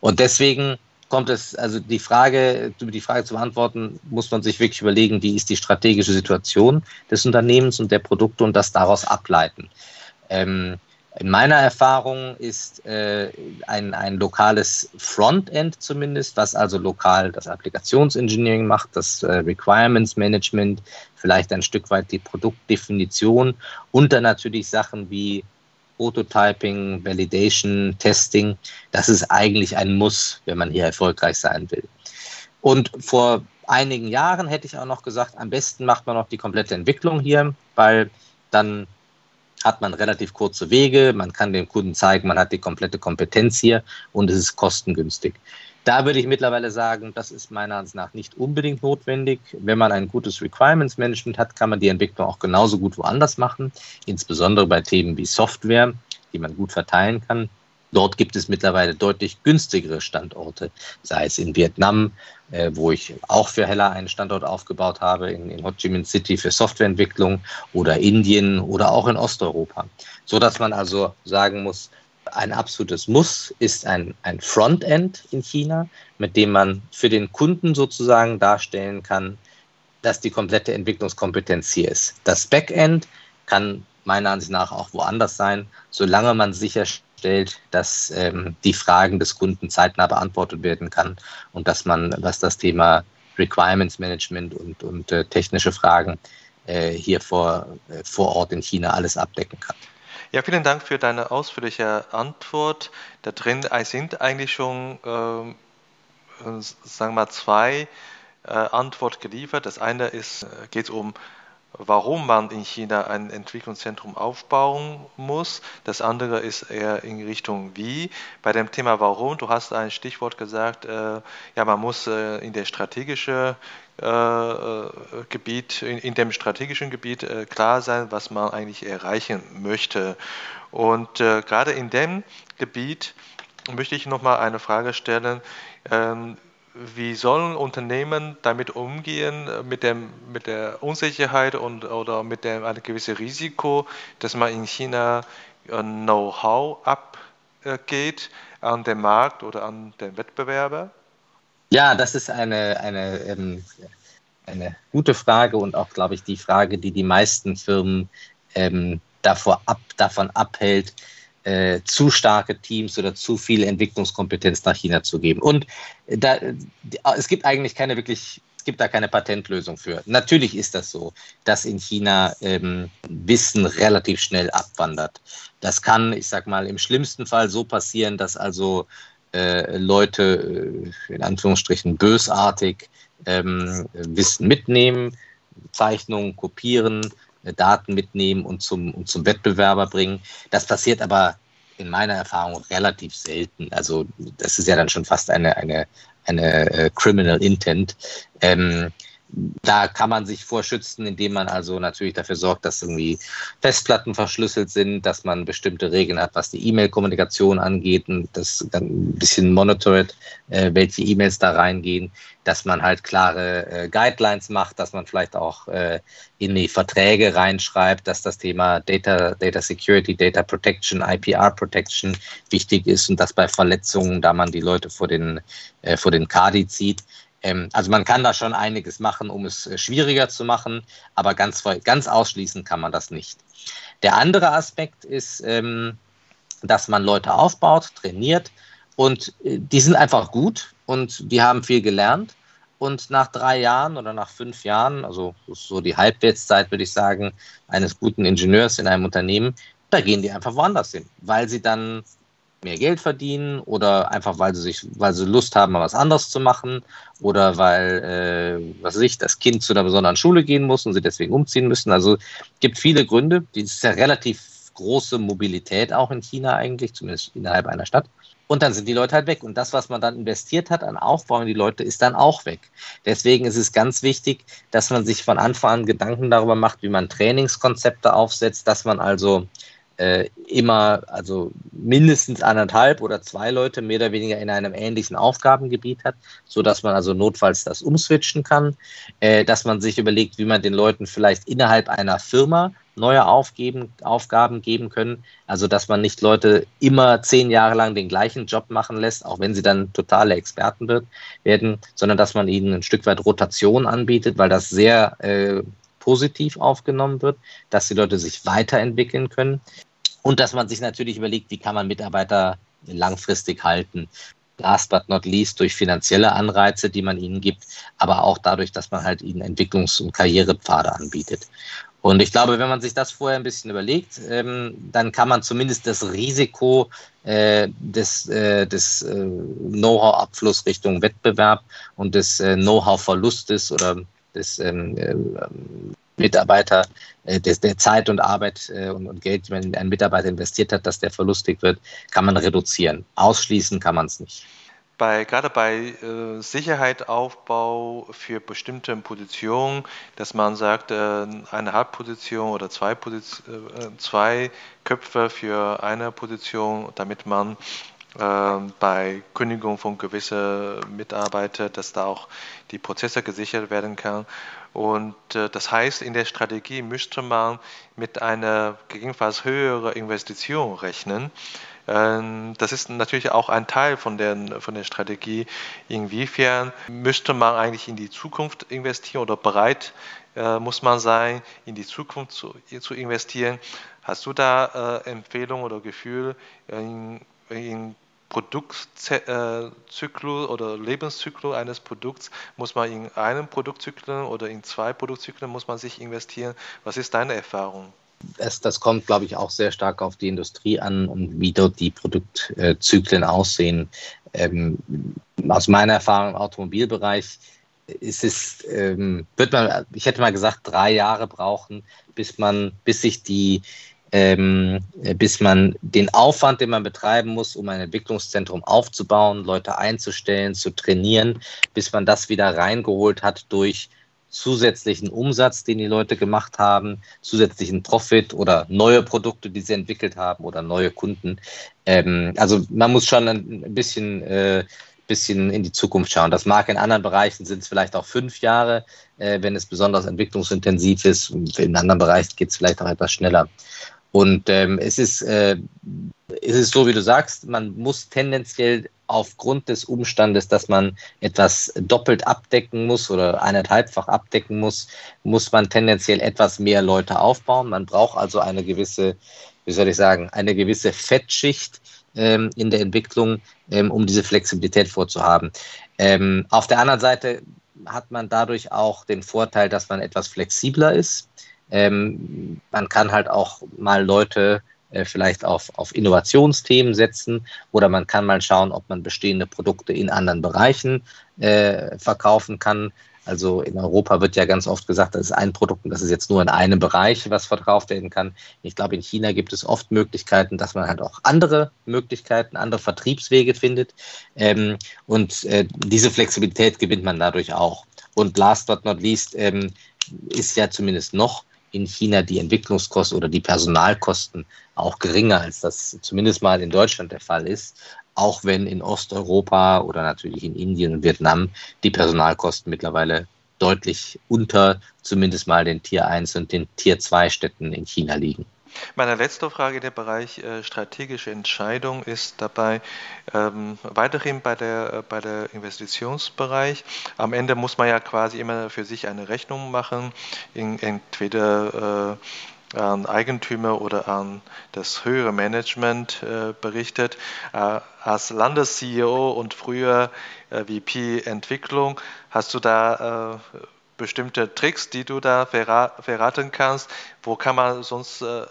Und deswegen kommt es, also die Frage, die Frage zu beantworten, muss man sich wirklich überlegen, wie ist die strategische Situation des Unternehmens und der Produkte und das daraus ableiten. Ähm, in meiner Erfahrung ist äh, ein, ein lokales Frontend zumindest, was also lokal das Applikationsengineering macht, das äh, Requirements Management, vielleicht ein Stück weit die Produktdefinition und dann natürlich Sachen wie Prototyping, Validation, Testing, das ist eigentlich ein Muss, wenn man hier erfolgreich sein will. Und vor einigen Jahren hätte ich auch noch gesagt, am besten macht man noch die komplette Entwicklung hier, weil dann hat man relativ kurze Wege, man kann dem Kunden zeigen, man hat die komplette Kompetenz hier und es ist kostengünstig. Da würde ich mittlerweile sagen, das ist meiner Ansicht nach nicht unbedingt notwendig. Wenn man ein gutes Requirements Management hat, kann man die Entwicklung auch genauso gut woanders machen, insbesondere bei Themen wie Software, die man gut verteilen kann. Dort gibt es mittlerweile deutlich günstigere Standorte, sei es in Vietnam, äh, wo ich auch für Hella einen Standort aufgebaut habe, in, in Ho Chi Minh City für Softwareentwicklung oder Indien oder auch in Osteuropa. So dass man also sagen muss, ein absolutes Muss ist ein, ein Frontend in China, mit dem man für den Kunden sozusagen darstellen kann, dass die komplette Entwicklungskompetenz hier ist. Das Backend kann meiner Ansicht nach auch woanders sein, solange man sicherstellt, dass ähm, die Fragen des Kunden zeitnah beantwortet werden kann und dass man, was das Thema Requirements Management und, und äh, technische Fragen äh, hier vor, äh, vor Ort in China alles abdecken kann.
Ja, vielen Dank für deine ausführliche Antwort. Da drin sind eigentlich schon, äh, sagen wir mal, zwei äh, Antworten geliefert. Das eine ist, äh, geht um warum man in China ein Entwicklungszentrum aufbauen muss. Das andere ist eher in Richtung wie. Bei dem Thema warum, du hast ein Stichwort gesagt, äh, ja, man muss äh, in der strategischen äh, äh, Gebiet, in, in, dem strategischen Gebiet äh, klar sein, was man eigentlich erreichen möchte. Und gerade in dem Gebiet möchte ich nochmal eine Frage stellen. Ähm, wie sollen Unternehmen damit umgehen, äh, mit, dem, mit der Unsicherheit und, oder mit dem einem gewissen Risiko, dass man in China äh, Know-how abgeht an den Markt oder an den Wettbewerber?
Ja, das ist eine, eine, ähm, eine gute Frage und auch, glaube ich, die Frage, die die meisten Firmen ähm, davor ab, davon abhält, äh, zu starke Teams oder zu viel Entwicklungskompetenz nach China zu geben. Und da, es gibt eigentlich keine wirklich, es gibt da keine Patentlösung für. Natürlich ist das so, dass in China ähm, Wissen relativ schnell abwandert. Das kann, ich sag mal, im schlimmsten Fall so passieren, dass also äh, Leute äh, in Anführungsstrichen bösartig ähm, Wissen mitnehmen, Zeichnungen kopieren, Daten mitnehmen und zum, und zum Wettbewerber bringen. Das passiert aber in meiner Erfahrung relativ selten. Also das ist ja dann schon fast eine, eine, eine äh, Criminal Intent. Ähm, da kann man sich vorschützen, indem man also natürlich dafür sorgt, dass irgendwie Festplatten verschlüsselt sind, dass man bestimmte Regeln hat, was die E-Mail-Kommunikation angeht und das dann ein bisschen monitort, äh, welche E-Mails da reingehen, dass man halt klare äh, Guidelines macht, dass man vielleicht auch äh, in die Verträge reinschreibt, dass das Thema Data, Data Security, Data Protection, IPR Protection wichtig ist und dass bei Verletzungen, da man die Leute vor den, vor den Kadi zieht, ähm, also man kann da schon einiges machen, um es äh, schwieriger zu machen, aber ganz, ganz ausschließen kann man das nicht. Der andere Aspekt ist, ähm, dass man Leute aufbaut, trainiert und äh, die sind einfach gut und die haben viel gelernt. Und nach drei Jahren oder nach fünf Jahren, also so die Halbwertszeit, würde ich sagen, eines guten Ingenieurs in einem Unternehmen, da gehen die einfach woanders hin, weil sie dann mehr Geld verdienen oder einfach weil sie sich, weil sie Lust haben, mal was anderes zu machen oder weil, äh, was weiß ich, das Kind zu einer besonderen Schule gehen muss und sie deswegen umziehen müssen. Also gibt viele Gründe. Es ist ja relativ große Mobilität auch in China eigentlich, zumindest innerhalb einer Stadt. Und dann sind die Leute halt weg. Und das, was man dann investiert hat an Aufbau in die Leute, ist dann auch weg. Deswegen ist es ganz wichtig, dass man sich von Anfang an Gedanken darüber macht, wie man Trainingskonzepte aufsetzt, dass man also äh, immer, also mindestens anderthalb oder zwei Leute mehr oder weniger in einem ähnlichen Aufgabengebiet hat, so dass man also notfalls das umswitchen kann, äh, dass man sich überlegt, wie man den Leuten vielleicht innerhalb einer Firma neue Aufgeben, Aufgaben geben können. Also dass man nicht Leute immer zehn Jahre lang den gleichen Job machen lässt, auch wenn sie dann totale Experten wird, werden, sondern dass man ihnen ein Stück weit Rotation anbietet, weil das sehr äh, positiv aufgenommen wird, dass die Leute sich weiterentwickeln können und dass man sich natürlich überlegt, wie kann man Mitarbeiter langfristig halten. Last but not least durch finanzielle Anreize, die man ihnen gibt, aber auch dadurch, dass man halt ihnen Entwicklungs- und Karrierepfade anbietet. Und ich glaube, wenn man sich das vorher ein bisschen überlegt, ähm, dann kann man zumindest das Risiko äh, des, äh, des äh, Know-how-Abfluss Richtung Wettbewerb und des äh, Know-how-Verlustes oder des ähm, äh, Mitarbeiter, äh, des, der Zeit und Arbeit äh, und, und, Geld, die man in einen Mitarbeiter investiert hat, dass der verlustig wird, kann man reduzieren. Ausschließen kann man es nicht.
Bei, gerade bei äh, Sicherheitsaufbau für bestimmte Positionen, dass man sagt, äh, eine Halbposition oder zwei, Position, äh, zwei Köpfe für eine Position, damit man ähm, bei Kündigung von gewissen Mitarbeitern, dass da auch die Prozesse gesichert werden kann. Und äh, das heißt, in der Strategie müsste man mit einer gegebenenfalls höheren Investition rechnen, Ähm, das ist natürlich auch ein Teil von der, von der Strategie. Inwiefern müsste man eigentlich in die Zukunft investieren oder bereit äh, muss man sein, in die Zukunft zu, zu investieren? Hast du da äh, Empfehlungen oder Gefühl in, in Produktzyklus oder Lebenszyklus eines Produkts? Muss man in einem Produktzyklus oder in zwei Produktzyklen muss man sich investieren? Was ist deine Erfahrung?
Das, das kommt, glaube ich, auch sehr stark auf die Industrie an und wie dort die Produktzyklen aussehen. Ähm, aus meiner Erfahrung im Automobilbereich ist es, ähm, wird man, ich hätte mal gesagt, drei Jahre brauchen, bis man, bis sich die ähm, bis man den Aufwand, den man betreiben muss, um ein Entwicklungszentrum aufzubauen, Leute einzustellen, zu trainieren, bis man das wieder reingeholt hat durch zusätzlichen Umsatz, den die Leute gemacht haben, zusätzlichen Profit oder neue Produkte, die sie entwickelt haben oder neue Kunden. Ähm, also man muss schon ein bisschen, äh, bisschen in die Zukunft schauen. Das mag in anderen Bereichen sind es vielleicht auch fünf Jahre, äh, wenn es besonders entwicklungsintensiv ist. In anderen Bereichen geht es vielleicht auch etwas schneller. Und ähm, es, ist, äh, es ist so, wie du sagst, man muss tendenziell aufgrund des Umstandes, dass man etwas doppelt abdecken muss oder eineinhalbfach abdecken muss, muss man tendenziell etwas mehr Leute aufbauen. Man braucht also eine gewisse, wie soll ich sagen, eine gewisse Fettschicht ähm, in der Entwicklung, ähm, um diese Flexibilität vorzuhaben. Ähm, auf der anderen Seite hat man dadurch auch den Vorteil, dass man etwas flexibler ist. Ähm, man kann halt auch mal Leute äh, vielleicht auf, auf Innovationsthemen setzen oder man kann mal schauen, ob man bestehende Produkte in anderen Bereichen äh, verkaufen kann. Also in Europa wird ja ganz oft gesagt, das ist ein Produkt und das ist jetzt nur in einem Bereich, was verkauft werden kann. Ich glaube, in China gibt es oft Möglichkeiten, dass man halt auch andere Möglichkeiten, andere Vertriebswege findet. Ähm, und äh, diese Flexibilität gewinnt man dadurch auch. Und last but not least ähm, ist ja zumindest noch in China die Entwicklungskosten oder die Personalkosten auch geringer, als das zumindest mal in Deutschland der Fall ist. Auch wenn in Osteuropa oder natürlich in Indien und Vietnam die Personalkosten mittlerweile deutlich unter zumindest mal den Tier 1 und den Tier 2 Städten in China liegen.
Meine letzte Frage, der Bereich äh, strategische Entscheidung, ist dabei ähm, weiterhin bei der, äh, bei der Investitionsbereich. Am Ende muss man ja quasi immer für sich eine Rechnung machen, in, entweder äh, an Eigentümer oder an das höhere Management äh, berichtet. Als Landes-CEO und früher VP Entwicklung hast du da bestimmte Tricks, die du da verraten kannst? Wo kann man sonst äh,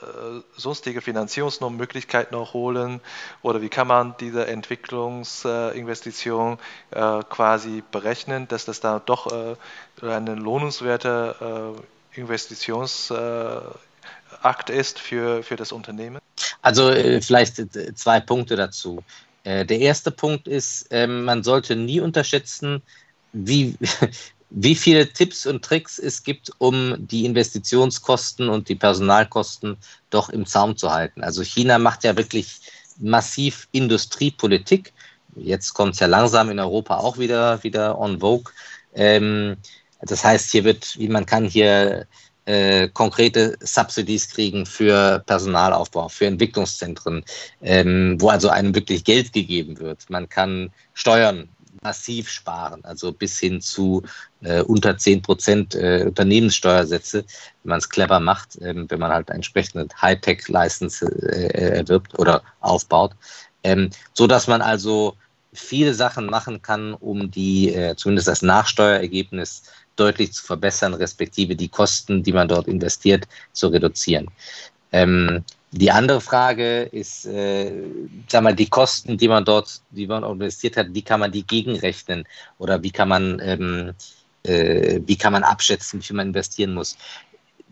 sonstige Finanzierungsmöglichkeiten noch holen? Oder wie kann man diese Entwicklungsinvestition äh, quasi berechnen, dass das da doch äh, eine lohnenswerte äh, Investitionsakt ist für, für das Unternehmen?
Also äh, vielleicht äh, zwei Punkte dazu. Der erste Punkt ist, ähm, man sollte nie unterschätzen, wie, wie viele Tipps und Tricks es gibt, um die Investitionskosten und die Personalkosten doch im Zaum zu halten. Also China macht ja wirklich massiv Industriepolitik. Jetzt kommt es ja langsam in Europa auch wieder, wieder on vogue. Ähm, das heißt, hier wird, man kann hier äh, konkrete Subsidies kriegen für Personalaufbau, für Entwicklungszentren, ähm, wo also einem wirklich Geld gegeben wird. Man kann Steuern massiv sparen, also bis hin zu äh, unter 10 Prozent äh, Unternehmenssteuersätze, wenn man es clever macht, ähm, wenn man halt entsprechende Hightech-License äh, erwirbt oder aufbaut, ähm, so dass man also viele Sachen machen kann, um die äh, zumindest das Nachsteuerergebnis deutlich zu verbessern, respektive die Kosten, die man dort investiert, zu reduzieren. Ähm, die andere Frage ist, äh, sag mal, die Kosten, die man dort, die man investiert hat, wie kann man die gegenrechnen oder wie kann man, ähm, äh, wie kann man abschätzen, wie viel man investieren muss?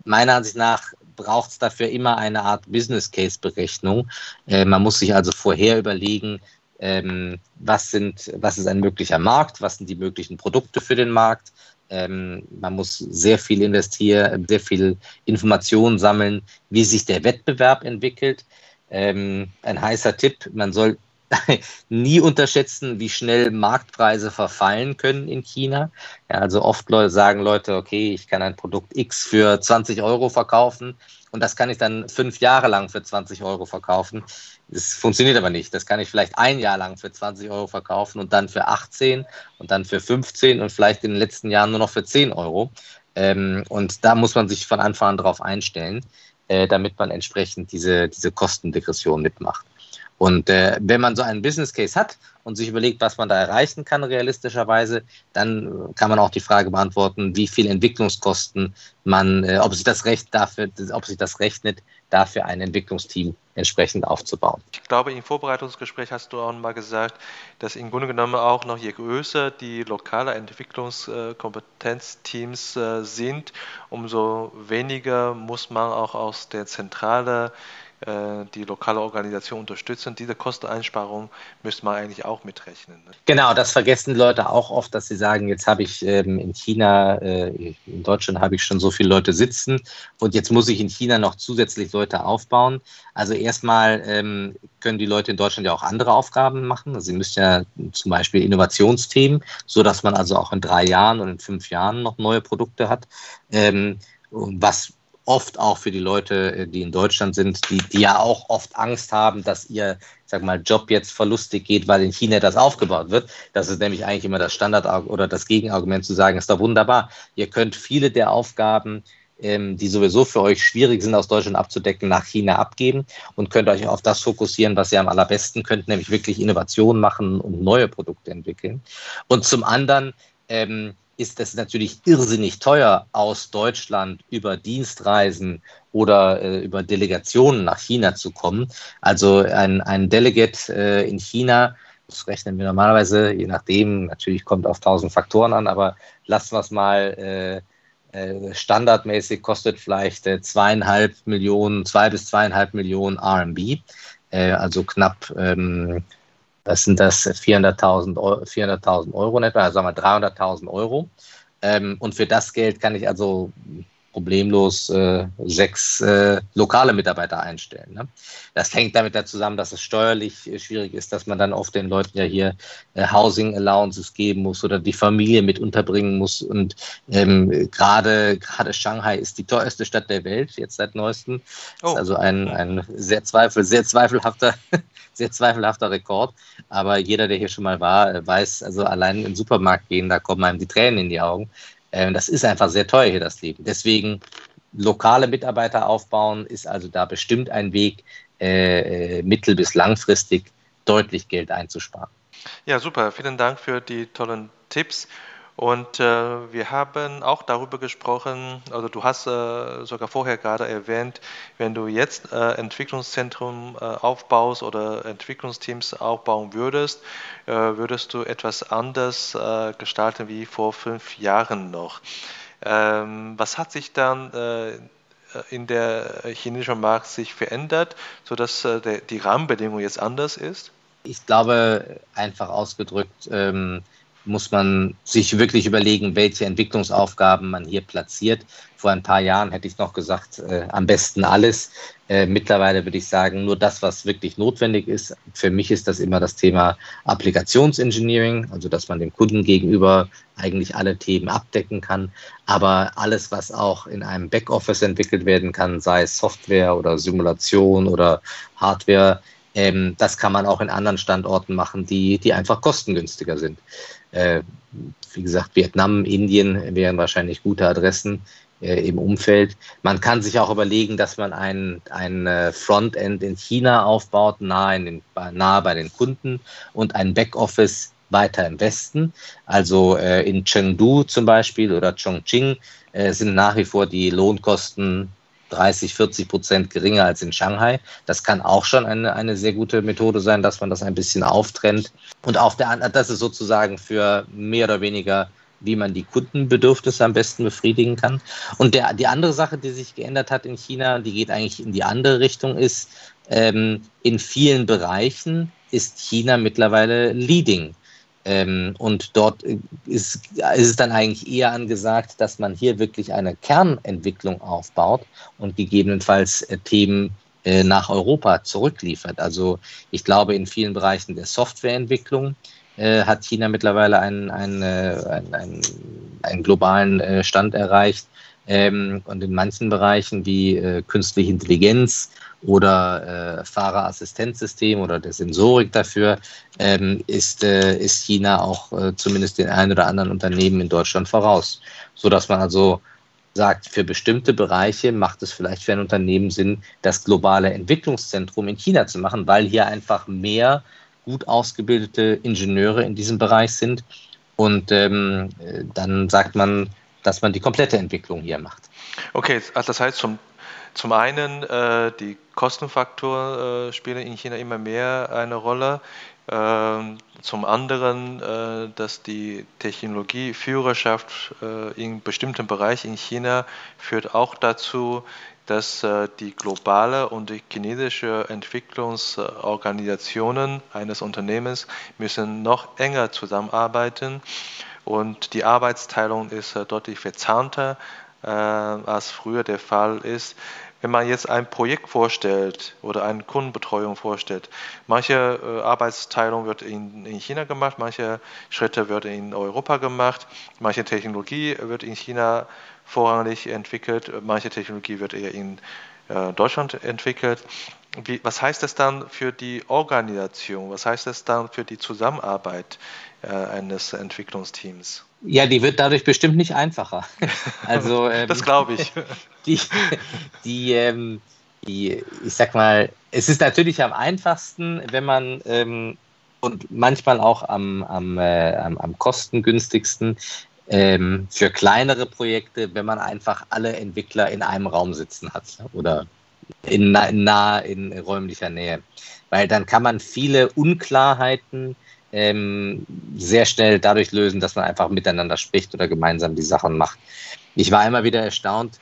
Meiner Ansicht nach braucht es dafür immer eine Art Business Case Berechnung. Äh, man muss sich also vorher überlegen, ähm, was sind, was ist ein möglicher Markt, was sind die möglichen Produkte für den Markt, ähm, man muss sehr viel investieren, sehr viel Informationen sammeln, wie sich der Wettbewerb entwickelt. Ähm, ein heißer Tipp, man soll <laughs> nie unterschätzen, wie schnell Marktpreise verfallen können in China. Ja, also oft sagen Leute, okay, ich kann ein Produkt X für 20 Euro verkaufen und das kann ich dann fünf Jahre lang für 20 Euro verkaufen. Das funktioniert aber nicht. Das kann ich vielleicht ein Jahr lang für 20 Euro verkaufen und dann für 18 und dann für 15 und vielleicht in den letzten Jahren nur noch für 10 Euro. Ähm, und da muss man sich von Anfang an drauf einstellen, äh, damit man entsprechend diese, diese Kostendegression mitmacht. Und äh, wenn man so einen Business Case hat und sich überlegt, was man da erreichen kann realistischerweise, dann kann man auch die Frage beantworten, wie viel Entwicklungskosten man, äh, ob sich das recht dafür, ob sich das rechnet, dafür ein Entwicklungsteam entsprechend aufzubauen.
Ich glaube, im Vorbereitungsgespräch hast du auch mal gesagt, dass im Grunde genommen auch noch je größer die lokale Entwicklungskompetenzteams äh, sind, umso weniger muss man auch aus der Zentrale äh, die lokale Organisation unterstützen. Diese Kosteneinsparung müsste man eigentlich auch mitrechnen. Ne?
Genau, das vergessen Leute auch oft, dass sie sagen, jetzt habe ich ähm, in China, äh, in Deutschland habe ich schon so viele Leute sitzen und jetzt muss ich in China noch zusätzlich Leute aufbauen. Also erstmal ähm, können die Leute in Deutschland ja auch andere Aufgaben machen. Sie müssen ja zum Beispiel Innovationsthemen, sodass man also auch in drei Jahren und in fünf Jahren noch neue Produkte hat. Ähm, was oft auch für die Leute, äh, die in Deutschland sind, die, die ja auch oft Angst haben, dass ihr, sag mal, Job jetzt verlustig geht, weil in China das aufgebaut wird. Das ist nämlich eigentlich immer das Standard oder das Gegenargument zu sagen, ist doch wunderbar. Ihr könnt viele der Aufgaben, ähm, die sowieso für euch schwierig sind, aus Deutschland abzudecken, nach China abgeben und könnt euch auf das fokussieren, was ihr am allerbesten könnt, nämlich wirklich Innovationen machen und neue Produkte entwickeln. Und zum anderen, ähm, ist es natürlich irrsinnig teuer, aus Deutschland über Dienstreisen oder äh, über Delegationen nach China zu kommen. Also ein, ein Delegate äh, in China, das rechnen wir normalerweise, je nachdem, natürlich kommt auf tausend Faktoren an, aber lassen wir es mal äh, äh standardmäßig, kostet vielleicht äh, zweieinhalb Millionen, zwei bis zweieinhalb Millionen RMB, äh, also knapp ähm, das sind das 400.000 Euro, 400 Euro in etwa, also sagen wir 300.000 Euro. Ähm, und für das Geld kann ich also problemlos äh, sechs äh, lokale Mitarbeiter einstellen. Ne? Das hängt damit da zusammen, dass es steuerlich äh, schwierig ist, dass man dann oft den Leuten ja hier äh, Housing Allowances geben muss oder die Familie mit unterbringen muss. Und ähm, gerade gerade Shanghai ist die teuerste Stadt der Welt jetzt seit neuestem. Oh. Ist also ein, ein sehr zweifel sehr zweifelhafter <laughs> sehr zweifelhafter Rekord. Aber jeder, der hier schon mal war, äh, weiß, also allein in den Supermarkt gehen, da kommen einem die Tränen in die Augen. Ähm, das ist einfach sehr teuer hier, das Leben. Deswegen lokale Mitarbeiter aufbauen ist also da bestimmt ein Weg, äh, äh, mittel- bis langfristig deutlich Geld einzusparen.
Ja, super. Vielen Dank für die tollen Tipps. Und äh, wir haben auch darüber gesprochen, also du hast äh, sogar vorher gerade erwähnt, wenn du jetzt äh, Entwicklungszentrum äh, aufbaust oder Entwicklungsteams aufbauen würdest, äh, würdest du etwas anders äh, gestalten wie vor fünf Jahren noch. Ähm, was hat sich dann in der chinesischen Markt sich verändert, sodass der, die Rahmenbedingung jetzt anders ist?
Ich glaube, einfach ausgedrückt, ähm, muss man sich wirklich überlegen, welche Entwicklungsaufgaben man hier platziert. Vor ein paar Jahren hätte ich noch gesagt, äh, am besten alles. Äh, mittlerweile würde ich sagen, nur das, was wirklich notwendig ist. Für mich ist das immer das Thema Applikationsengineering, also dass man dem Kunden gegenüber eigentlich alle Themen abdecken kann. Aber alles, was auch in einem Backoffice entwickelt werden kann, sei es Software oder Simulation oder Hardware, ähm, das kann man auch in anderen Standorten machen, die, die einfach kostengünstiger sind. Äh, wie gesagt, Vietnam, Indien wären wahrscheinlich gute Adressen äh, im Umfeld. Man kann sich auch überlegen, dass man ein, ein äh, Frontend in China aufbaut, nahe, in den, nahe bei den Kunden und ein Backoffice weiter im Westen. Also in Chengdu zum Beispiel oder Chongqing sind nach wie vor die Lohnkosten 30, 40 Prozent geringer als in Shanghai. Das kann auch schon eine, eine sehr gute Methode sein, dass man das ein bisschen auftrennt. Und auf der anderen, das ist sozusagen für mehr oder weniger wie man die Kundenbedürfnisse am besten befriedigen kann. Und der, die andere Sache, die sich geändert hat in China, die geht eigentlich in die andere Richtung, ist, ähm, in vielen Bereichen ist China mittlerweile leading. Ähm, und dort ist, ist, es dann eigentlich eher angesagt, dass man hier wirklich eine Kernentwicklung aufbaut und gegebenenfalls äh, Themen äh, nach Europa zurückliefert. Also ich glaube, in vielen Bereichen der Softwareentwicklung äh, hat China mittlerweile einen, einen, einen, einen globalen äh, Stand erreicht. Ähm, und in manchen Bereichen wie äh, künstliche Intelligenz oder äh, Fahrerassistenzsystem oder der Sensorik dafür ähm, ist, äh, ist China auch äh, zumindest den ein oder anderen Unternehmen in Deutschland voraus, so dass man also sagt, für bestimmte Bereiche macht es vielleicht für ein Unternehmen Sinn, das globale Entwicklungszentrum in China zu machen, weil hier einfach mehr gut ausgebildete Ingenieure in diesem Bereich sind. Und ähm, dann sagt man, dass man die komplette Entwicklung hier macht.
Okay, also das heißt zum, zum einen, äh, die Kostenfaktoren äh, spielen in China immer mehr eine Rolle. Ähm, zum anderen, äh, dass die Technologieführerschaft äh, in bestimmten Bereichen in China führt auch dazu, dass äh, die globale und die chinesische Entwicklungsorganisationen eines Unternehmens müssen noch enger zusammenarbeiten und die Arbeitsteilung ist deutlich verzahnter, als früher der Fall ist wenn man jetzt ein Projekt vorstellt oder eine Kundenbetreuung vorstellt, manche äh, Arbeitsteilung wird in, in, China gemacht, manche Schritte werden in Europa gemacht, manche Technologie wird in China vorrangig entwickelt, manche Technologie wird eher in äh, Deutschland entwickelt. Wie, was heißt das dann für die Organisation? Was heißt das dann für die Zusammenarbeit äh, eines Entwicklungsteams?
Ja, die wird dadurch bestimmt nicht einfacher. <laughs>
Also, ähm, das glaube ich. <laughs>
Die, die, ähm, die, ich sag mal, es ist natürlich am einfachsten, wenn man ähm, und manchmal auch am, am, äh, am, am kostengünstigsten ähm, für kleinere Projekte, wenn man einfach alle Entwickler in einem Raum sitzen hat oder in, nah in räumlicher Nähe. Weil dann kann man viele Unklarheiten ähm, sehr schnell dadurch lösen, dass man einfach miteinander spricht oder gemeinsam die Sachen macht. Ich war immer wieder erstaunt,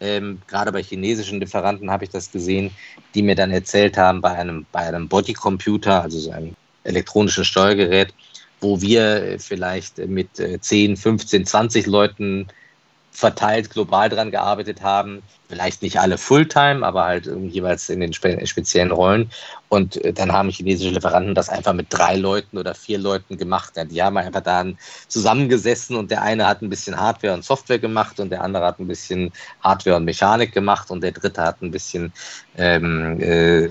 ähm, gerade bei chinesischen Lieferanten habe ich das gesehen, die mir dann erzählt haben, bei einem, bei einem Bodycomputer, also so einem elektronischen Steuergerät, wo wir vielleicht mit 10, 15, 20 Leuten verteilt global dran gearbeitet haben. Vielleicht nicht alle Fulltime, aber halt jeweils in den spe speziellen Rollen. Und äh, dann haben chinesische Lieferanten das einfach mit drei Leuten oder vier Leuten gemacht. Die haben einfach dann zusammengesessen und der eine hat ein bisschen Hardware und Software gemacht und der andere hat ein bisschen Hardware und Mechanik gemacht und der dritte hat ein bisschen ähm, äh,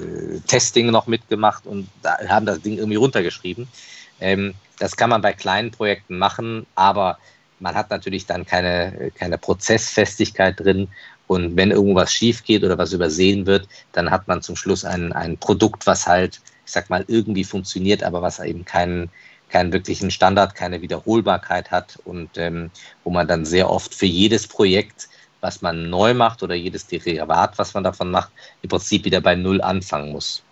Testing noch mitgemacht und haben das Ding irgendwie runtergeschrieben. Ähm, das kann man bei kleinen Projekten machen, aber man hat natürlich dann keine, keine Prozessfestigkeit drin. Und wenn irgendwas schief geht oder was übersehen wird, dann hat man zum Schluss ein, ein Produkt, was halt, ich sag mal, irgendwie funktioniert, aber was eben keinen, keinen wirklichen Standard, keine Wiederholbarkeit hat und ähm, wo man dann sehr oft für jedes Projekt, was man neu macht oder jedes Derivat, was man davon macht, im Prinzip wieder bei Null anfangen muss.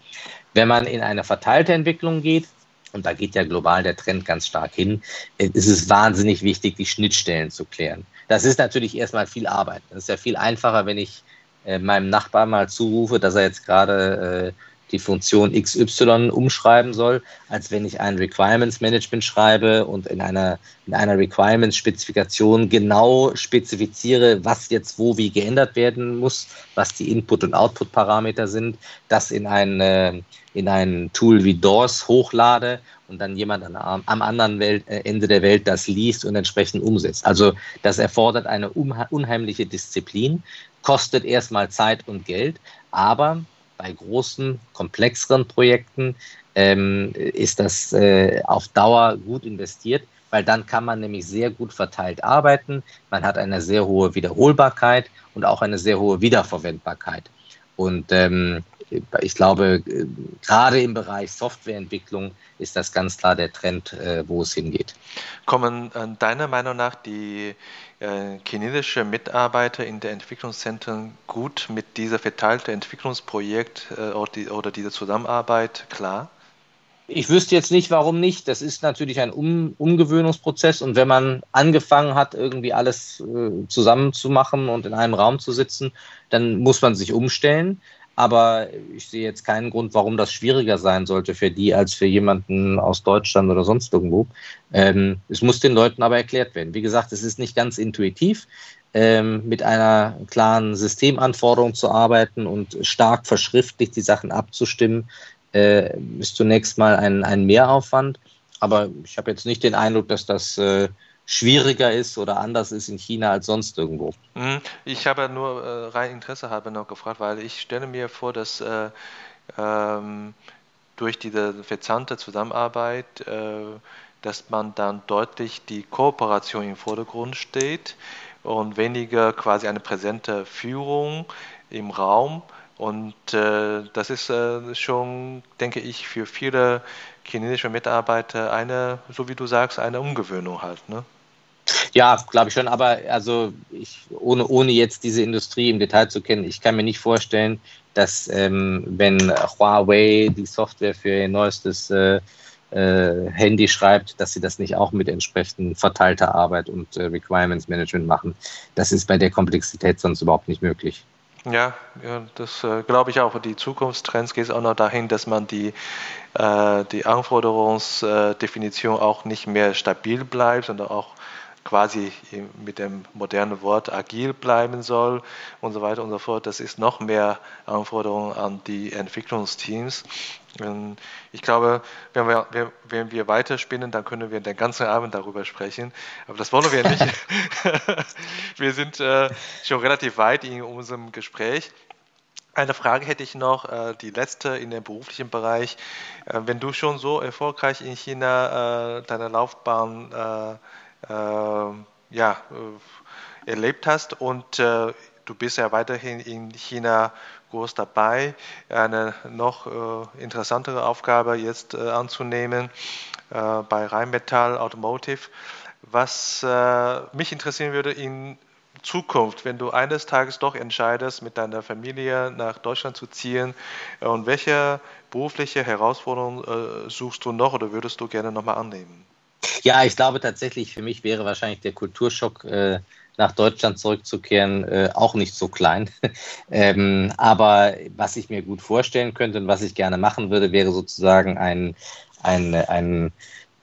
Wenn man in eine verteilte Entwicklung geht, und da geht ja global der Trend ganz stark hin, ist es wahnsinnig wichtig, die Schnittstellen zu klären. Das ist natürlich erstmal viel Arbeit. Das ist ja viel einfacher, wenn ich äh, meinem Nachbar mal zurufe, dass er jetzt gerade äh, die Funktion XY umschreiben soll, als wenn ich ein Requirements Management schreibe und in einer, in einer Requirements Spezifikation genau spezifiziere, was jetzt wo wie geändert werden muss, was die Input- und Output-Parameter sind, das in ein, äh, in ein Tool wie DOS hochlade und dann jemand am, am anderen Welt, äh, Ende der Welt das liest und entsprechend umsetzt. Also das erfordert eine unheimliche Disziplin, kostet erstmal Zeit und Geld, aber bei großen, komplexeren Projekten ähm, ist das äh, auf Dauer gut investiert, weil dann kann man nämlich sehr gut verteilt arbeiten. Man hat eine sehr hohe Wiederholbarkeit und auch eine sehr hohe Wiederverwendbarkeit. Und ähm, ich glaube, gerade im Bereich Softwareentwicklung ist das ganz klar der Trend, äh, wo es hingeht.
Kommen äh, deiner Meinung nach die äh, chinesische Mitarbeiter in der Entwicklungszentren gut mit dieser verteilten Entwicklungsprojekt oder dieser Zusammenarbeit klar?
Ich wüsste jetzt nicht, warum nicht. Das ist natürlich ein um Umgewöhnungsprozess und wenn man angefangen hat, irgendwie alles äh, zusammenzumachen und in einem Raum zu sitzen, dann muss man sich umstellen. Aber ich sehe jetzt keinen Grund, warum das schwieriger sein sollte für die als für jemanden aus Deutschland oder sonst irgendwo. Ähm, es muss den Leuten aber erklärt werden. Wie gesagt, es ist nicht ganz intuitiv, ähm, mit einer klaren Systemanforderung zu arbeiten und stark verschriftlich die Sachen abzustimmen, äh, ist zunächst mal ein, ein Mehraufwand. Aber ich habe jetzt nicht den Eindruck, dass das äh, schwieriger ist oder anders ist in China als sonst irgendwo.
Mhm. Ich habe nur äh, rein Interesse halber noch gefragt, weil ich stelle mir vor, dass äh, ähm, durch diese verzahnte Zusammenarbeit, äh, dass man dann deutlich die Kooperation im Vordergrund steht und weniger quasi eine präsente Führung im Raum. Und äh, das ist äh, schon, denke ich, für viele chinesische Mitarbeiter eine, so wie du sagst, eine Umgewöhnung halt. Ne?
Ja, glaube ich schon, aber also ich, ohne, ohne jetzt diese Industrie im Detail zu kennen, ich kann mir nicht vorstellen, dass ähm, wenn Huawei die Software für ihr neuestes äh, äh, Handy schreibt, dass sie das nicht auch mit entsprechend verteilter Arbeit und äh, Requirements Management machen. Das ist bei der Komplexität sonst überhaupt nicht möglich.
Ja, ja das äh, glaube ich auch. Die Zukunftstrends geht auch noch dahin, dass man die, äh, die Anforderungsdefinition auch nicht mehr stabil bleibt, sondern auch quasi mit dem modernen Wort agil bleiben soll und so weiter und so fort. Das ist noch mehr Anforderungen an die Entwicklungsteams. Ich glaube, wenn wir, wenn wir weiterspinnen, dann können wir den ganzen Abend darüber sprechen. Aber das wollen wir nicht. <laughs> wir sind äh, schon relativ weit in unserem Gespräch. Eine Frage hätte ich noch, äh, die letzte in dem beruflichen Bereich. Äh, wenn du schon so erfolgreich in China deine Laufbahn ja, äh, erlebt hast und äh, du bist ja weiterhin in China groß dabei, eine noch äh, interessantere Aufgabe jetzt anzunehmen bei Rheinmetall Automotive. Was mich interessieren würde in Zukunft, wenn du eines Tages doch entscheidest, mit deiner Familie nach Deutschland zu ziehen, und welche berufliche Herausforderungen suchst du noch oder würdest du gerne nochmal annehmen?
Ja, ich glaube tatsächlich, für mich wäre wahrscheinlich der Kulturschock, äh, nach Deutschland zurückzukehren, äh, auch nicht so klein. <laughs> ähm, aber was ich mir gut vorstellen könnte und was ich gerne machen würde, wäre sozusagen ein, ein, ein,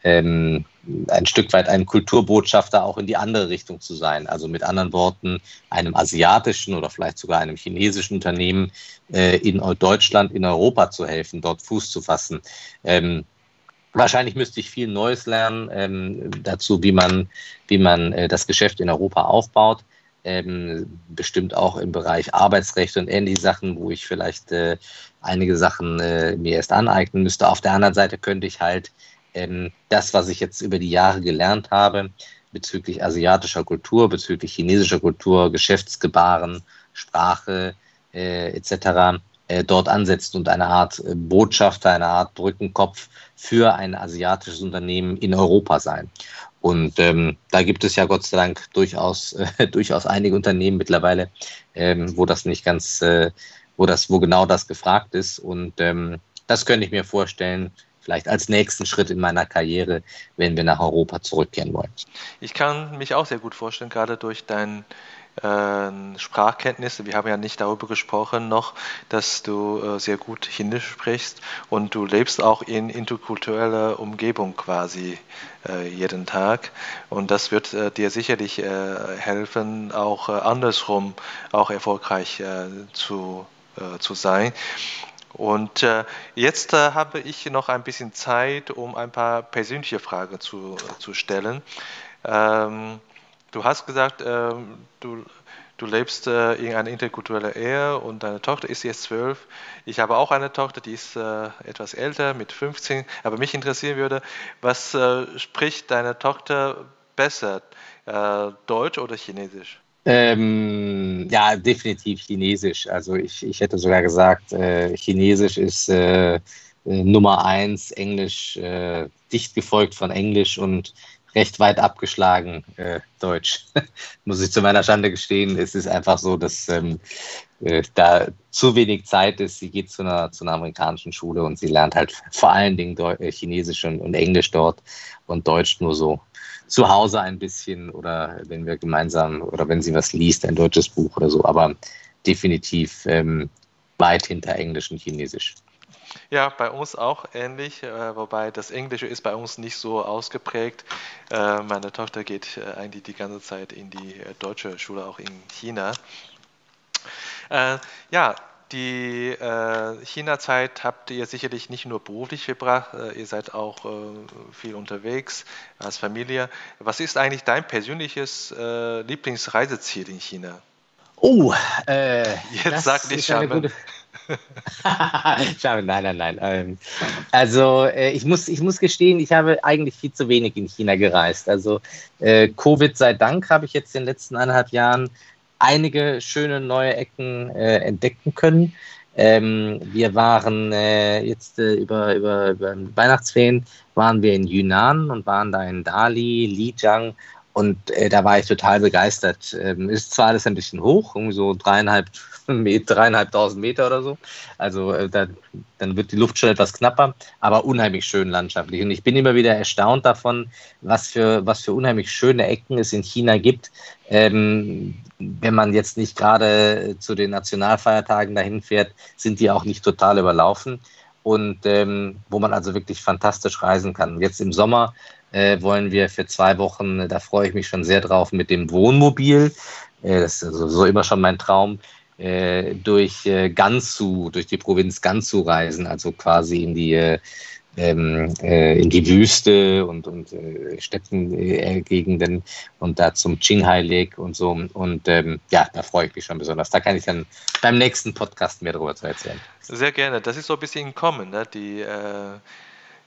ähm, ein Stück weit ein Kulturbotschafter auch in die andere Richtung zu sein. Also mit anderen Worten, einem asiatischen oder vielleicht sogar einem chinesischen Unternehmen äh, in Deutschland, in Europa zu helfen, dort Fuß zu fassen. Ähm, Wahrscheinlich müsste ich viel Neues lernen ähm, dazu, wie man, wie man äh, das Geschäft in Europa aufbaut. Ähm, bestimmt auch im Bereich Arbeitsrecht und ähnliche Sachen, wo ich vielleicht äh, einige Sachen äh, mir erst aneignen müsste. Auf der anderen Seite könnte ich halt ähm, das, was ich jetzt über die Jahre gelernt habe, bezüglich asiatischer Kultur, bezüglich chinesischer Kultur, Geschäftsgebaren, Sprache äh, etc., dort ansetzt und eine Art äh, Botschafter, eine Art Brückenkopf für ein asiatisches Unternehmen in Europa sein. Und ähm, da gibt es ja Gott sei Dank durchaus, äh, <laughs> durchaus einige Unternehmen mittlerweile, ähm, wo das nicht ganz, äh, wo das, wo genau das gefragt ist. Und ähm, das könnte ich mir vorstellen, vielleicht als nächsten Schritt in meiner Karriere, wenn wir nach Europa zurückkehren wollen.
Ich kann mich auch sehr gut vorstellen, gerade durch dein äh, Sprachkenntnisse. Wir haben ja nicht darüber gesprochen noch, dass du äh, sehr gut Chinesisch sprichst und du lebst auch in interkultureller Umgebung quasi äh, jeden Tag. Und das wird äh, dir sicherlich helfen, auch andersrum auch erfolgreich zu, zu sein. Und jetzt habe ich noch ein bisschen Zeit, um ein paar persönliche Fragen zu, zu stellen. Ähm, Du hast gesagt, ähm, du, du lebst äh, in einer interkulturellen Ehe und deine Tochter ist jetzt zwölf. Ich habe auch eine Tochter, die ist äh, etwas älter, mit 15. Aber mich interessieren würde, was äh, spricht deine Tochter besser, äh, Deutsch oder Chinesisch?
Ähm, ja, definitiv Chinesisch. Also ich, ich hätte sogar gesagt, äh, Chinesisch ist äh, Nummer eins, Englisch dicht gefolgt von Englisch und recht weit abgeschlagen äh, Deutsch. <laughs> Muss ich zu meiner Schande gestehen. Es ist einfach so, dass ähm, äh, da zu wenig Zeit ist. Sie geht zu einer, zu einer amerikanischen Schule und sie lernt halt vor allen Dingen Deu äh, Chinesisch und, und Englisch dort und Deutsch nur so zu Hause ein bisschen oder wenn wir gemeinsam oder wenn sie was liest, ein deutsches Buch oder so, aber definitiv ähm, weit hinter Englisch und Chinesisch.
Ja, bei uns auch ähnlich, äh, wobei das Englische ist bei uns nicht so ausgeprägt. Äh, meine Tochter geht äh, eigentlich die ganze Zeit in die deutsche Schule, auch in China. Ja, die äh, China-Zeit habt ihr sicherlich nicht nur beruflich verbracht, äh, ihr seid auch äh, viel unterwegs als Familie. Was ist eigentlich dein persönliches Lieblingsreiseziel in China?
Oh,
jetzt sag nicht Xiamen. <laughs>
nein, nein, nein. Ähm, also äh, ich, muss, ich muss gestehen, ich habe eigentlich viel zu wenig in China gereist. Also äh, Covid sei Dank habe ich jetzt in den letzten eineinhalb Jahren einige schöne neue Ecken äh, entdecken können. Ähm, wir waren äh, jetzt äh, über, über, über Weihnachtsferien waren wir in Yunnan und waren da in Dali, Lijiang und äh, da war ich total begeistert. Ähm, ist zwar alles ein bisschen hoch, irgendwie so dreieinhalb, dreieinhalbtausend Meter oder so. Also äh, da, dann wird die Luft schon etwas knapper, aber unheimlich schön landschaftlich. Und ich bin immer wieder erstaunt davon, was für, was für unheimlich schöne Ecken es in China gibt. Ähm, wenn man jetzt nicht gerade zu den Nationalfeiertagen dahin fährt, sind die auch nicht total überlaufen und ähm, wo man also wirklich fantastisch reisen kann. Jetzt im Sommer äh, wollen wir für zwei Wochen, da freue ich mich schon sehr drauf, mit dem Wohnmobil, äh, das ist also so immer schon mein Traum, durch äh, Gansu, durch die Provinz Gansu reisen, also quasi in die äh, ähm, äh, in die Wüste und, und äh, Steppengegenden und da zum Qinghai Lake und so. Und ähm, ja, da freue ich mich schon besonders. Da kann ich dann beim nächsten Podcast mehr darüber zu erzählen.
Sehr gerne. Das ist so ein bisschen kommen, ne? die, äh,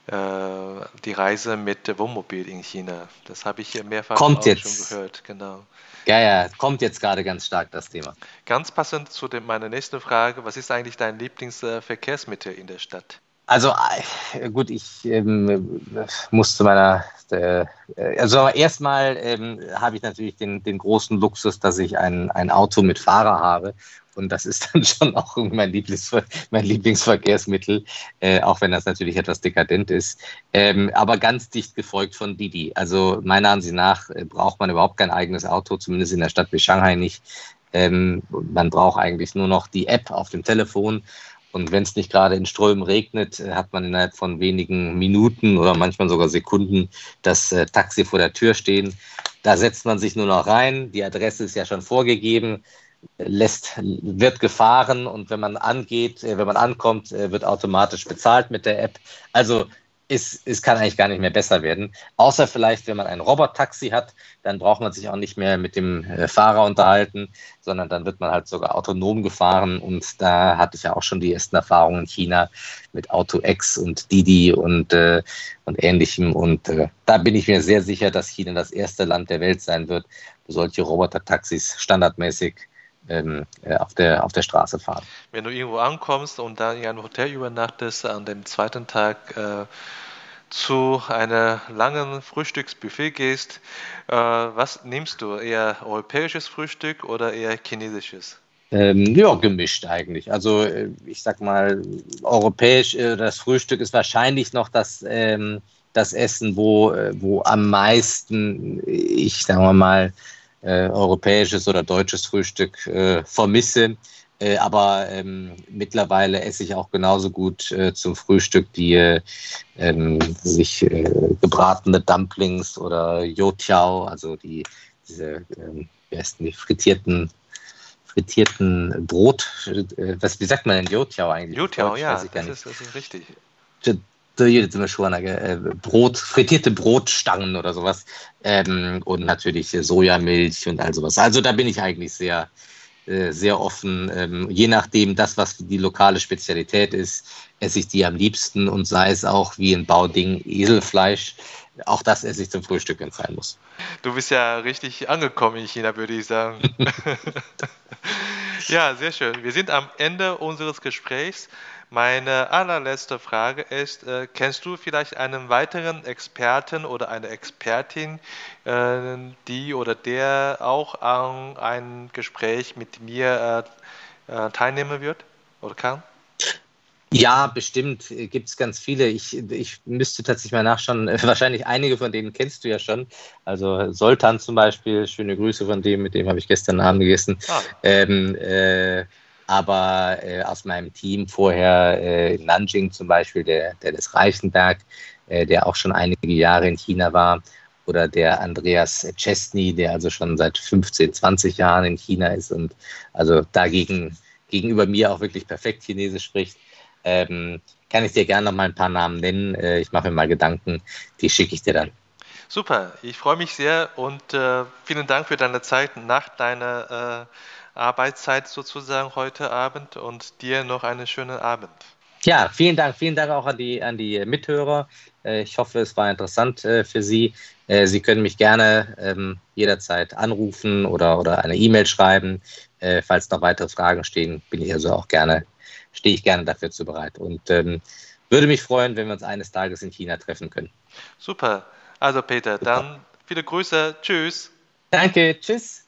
äh, die Reise mit Wohnmobil in China. Das habe ich mehrfach
kommt jetzt.
schon gehört. Genau.
Ja, ja, kommt jetzt gerade ganz stark das Thema.
Ganz passend zu dem, meiner nächsten Frage, was ist eigentlich dein Lieblingsverkehrsmittel in der Stadt?
Also äh, gut, ich ähm, muss zu meiner, äh, also erstmal ähm, habe ich natürlich den, den großen Luxus, dass ich ein, ein Auto mit Fahrer habe. Und das ist dann <laughs> schon auch mein, Lieblings, mein Lieblingsverkehrsmittel, äh, auch wenn das natürlich etwas dekadent ist. Ähm, aber ganz dicht gefolgt von Didi. Also meiner Ansicht nach äh, braucht man überhaupt kein eigenes Auto, zumindest in der Stadt wie Shanghai nicht. Ähm, man braucht eigentlich nur noch die App auf dem Telefon und wenn es nicht gerade in Strömen regnet, äh, hat man innerhalb von wenigen Minuten oder manchmal sogar Sekunden das äh, Taxi vor der Tür stehen. Da setzt man sich nur noch rein. Die Adresse ist ja schon vorgegeben, lässt, wird gefahren und wenn man angeht, äh, wenn man ankommt, äh, wird automatisch bezahlt mit der App. Also es, es kann eigentlich gar nicht mehr besser werden. Außer vielleicht, wenn man ein Robot-Taxi hat, dann braucht man sich auch nicht mehr mit dem äh, Fahrer unterhalten, sondern dann wird man halt sogar autonom gefahren. Und da hatte ich ja auch schon die ersten Erfahrungen in China mit Auto X und Didi und, äh, und ähnlichem. Und äh, da bin ich mir sehr sicher, dass China das erste Land der Welt sein wird, wo solche Roboter-Taxis standardmäßig ähm, äh, auf, der, auf der Straße fahren.
Wenn du irgendwo ankommst und dann in einem Hotel übernachtest, an dem zweiten Tag äh, zu einem langen Frühstücksbuffet gehst, äh, was nimmst du? Eher europäisches Frühstück oder eher chinesisches?
Ähm, ja, gemischt eigentlich. Also äh, ich sag mal, europäisch, äh, das Frühstück ist wahrscheinlich noch das, ähm, das Essen, wo, wo am meisten, ich sag mal, äh, europäisches oder deutsches Frühstück äh, vermisse. Äh, aber ähm, mittlerweile esse ich auch genauso gut äh, zum Frühstück die äh, ähm, sich gebratene Dumplings oder Yotiao, also die diese ähm, besten die frittierten frittierten Brot. Was wie sagt man denn Yotiao eigentlich?
Yotiao, ja, das ist, das ist richtig.
Brot, frittierte Brotstangen oder sowas. Ähm, und natürlich Sojamilch und all sowas. Also da bin ich eigentlich sehr, äh, sehr offen. Ähm, je nachdem, das, was die lokale Spezialität ist, esse ich die am liebsten und sei es auch wie ein Bauding Eselfleisch. Auch das esse ich zum Frühstück, wenn es sein muss.
Du bist ja richtig angekommen in China, würde ich sagen. <laughs> <laughs> ja, sehr schön. Wir sind am Ende unseres Gesprächs. Meine allerletzte Frage ist, äh, kennst du vielleicht einen weiteren Experten oder eine Expertin, äh, die oder der auch an ein Gespräch mit mir äh, äh teilnehmen wird oder kann?
Ja, bestimmt äh, gibt es ganz viele. Ich, ich müsste tatsächlich mal nachschauen. <laughs> Wahrscheinlich einige von denen kennst du ja schon. Also Soltan zum Beispiel, schöne Grüße von dem, mit dem habe ich gestern Abend gegessen. Ah. Ähm, äh, aber äh, aus meinem Team vorher äh, in Nanjing zum Beispiel, der, des Reichenberg, äh, der auch schon einige Jahre in China war, oder der Andreas Chesney, der also schon seit 15, 20 Jahren in China ist und also dagegen gegenüber mir auch wirklich perfekt Chinesisch spricht, ähm, kann ich dir gerne noch mal ein paar Namen nennen. Äh, ich mache mir mal Gedanken, die schicke ich dir dann.
Super, ich freue mich sehr und äh, vielen Dank für deine Zeit nach deiner äh, Arbeitszeit sozusagen heute Abend und dir noch einen schönen Abend.
Ja, vielen Dank. Vielen Dank auch an die, an die Mithörer. Äh, ich hoffe, es war interessant äh, für Sie. Äh, Sie können mich gerne ähm, jederzeit anrufen oder, oder eine E-Mail schreiben. Falls noch weitere Fragen stehen, bin ich also auch gerne, stehe ich gerne dafür zu bereit. Und ähm, würde mich freuen, wenn wir uns eines Tages in China treffen können.
Super. Also Peter, Super. dann viele Grüße. Tschüss.
Danke. Tschüss.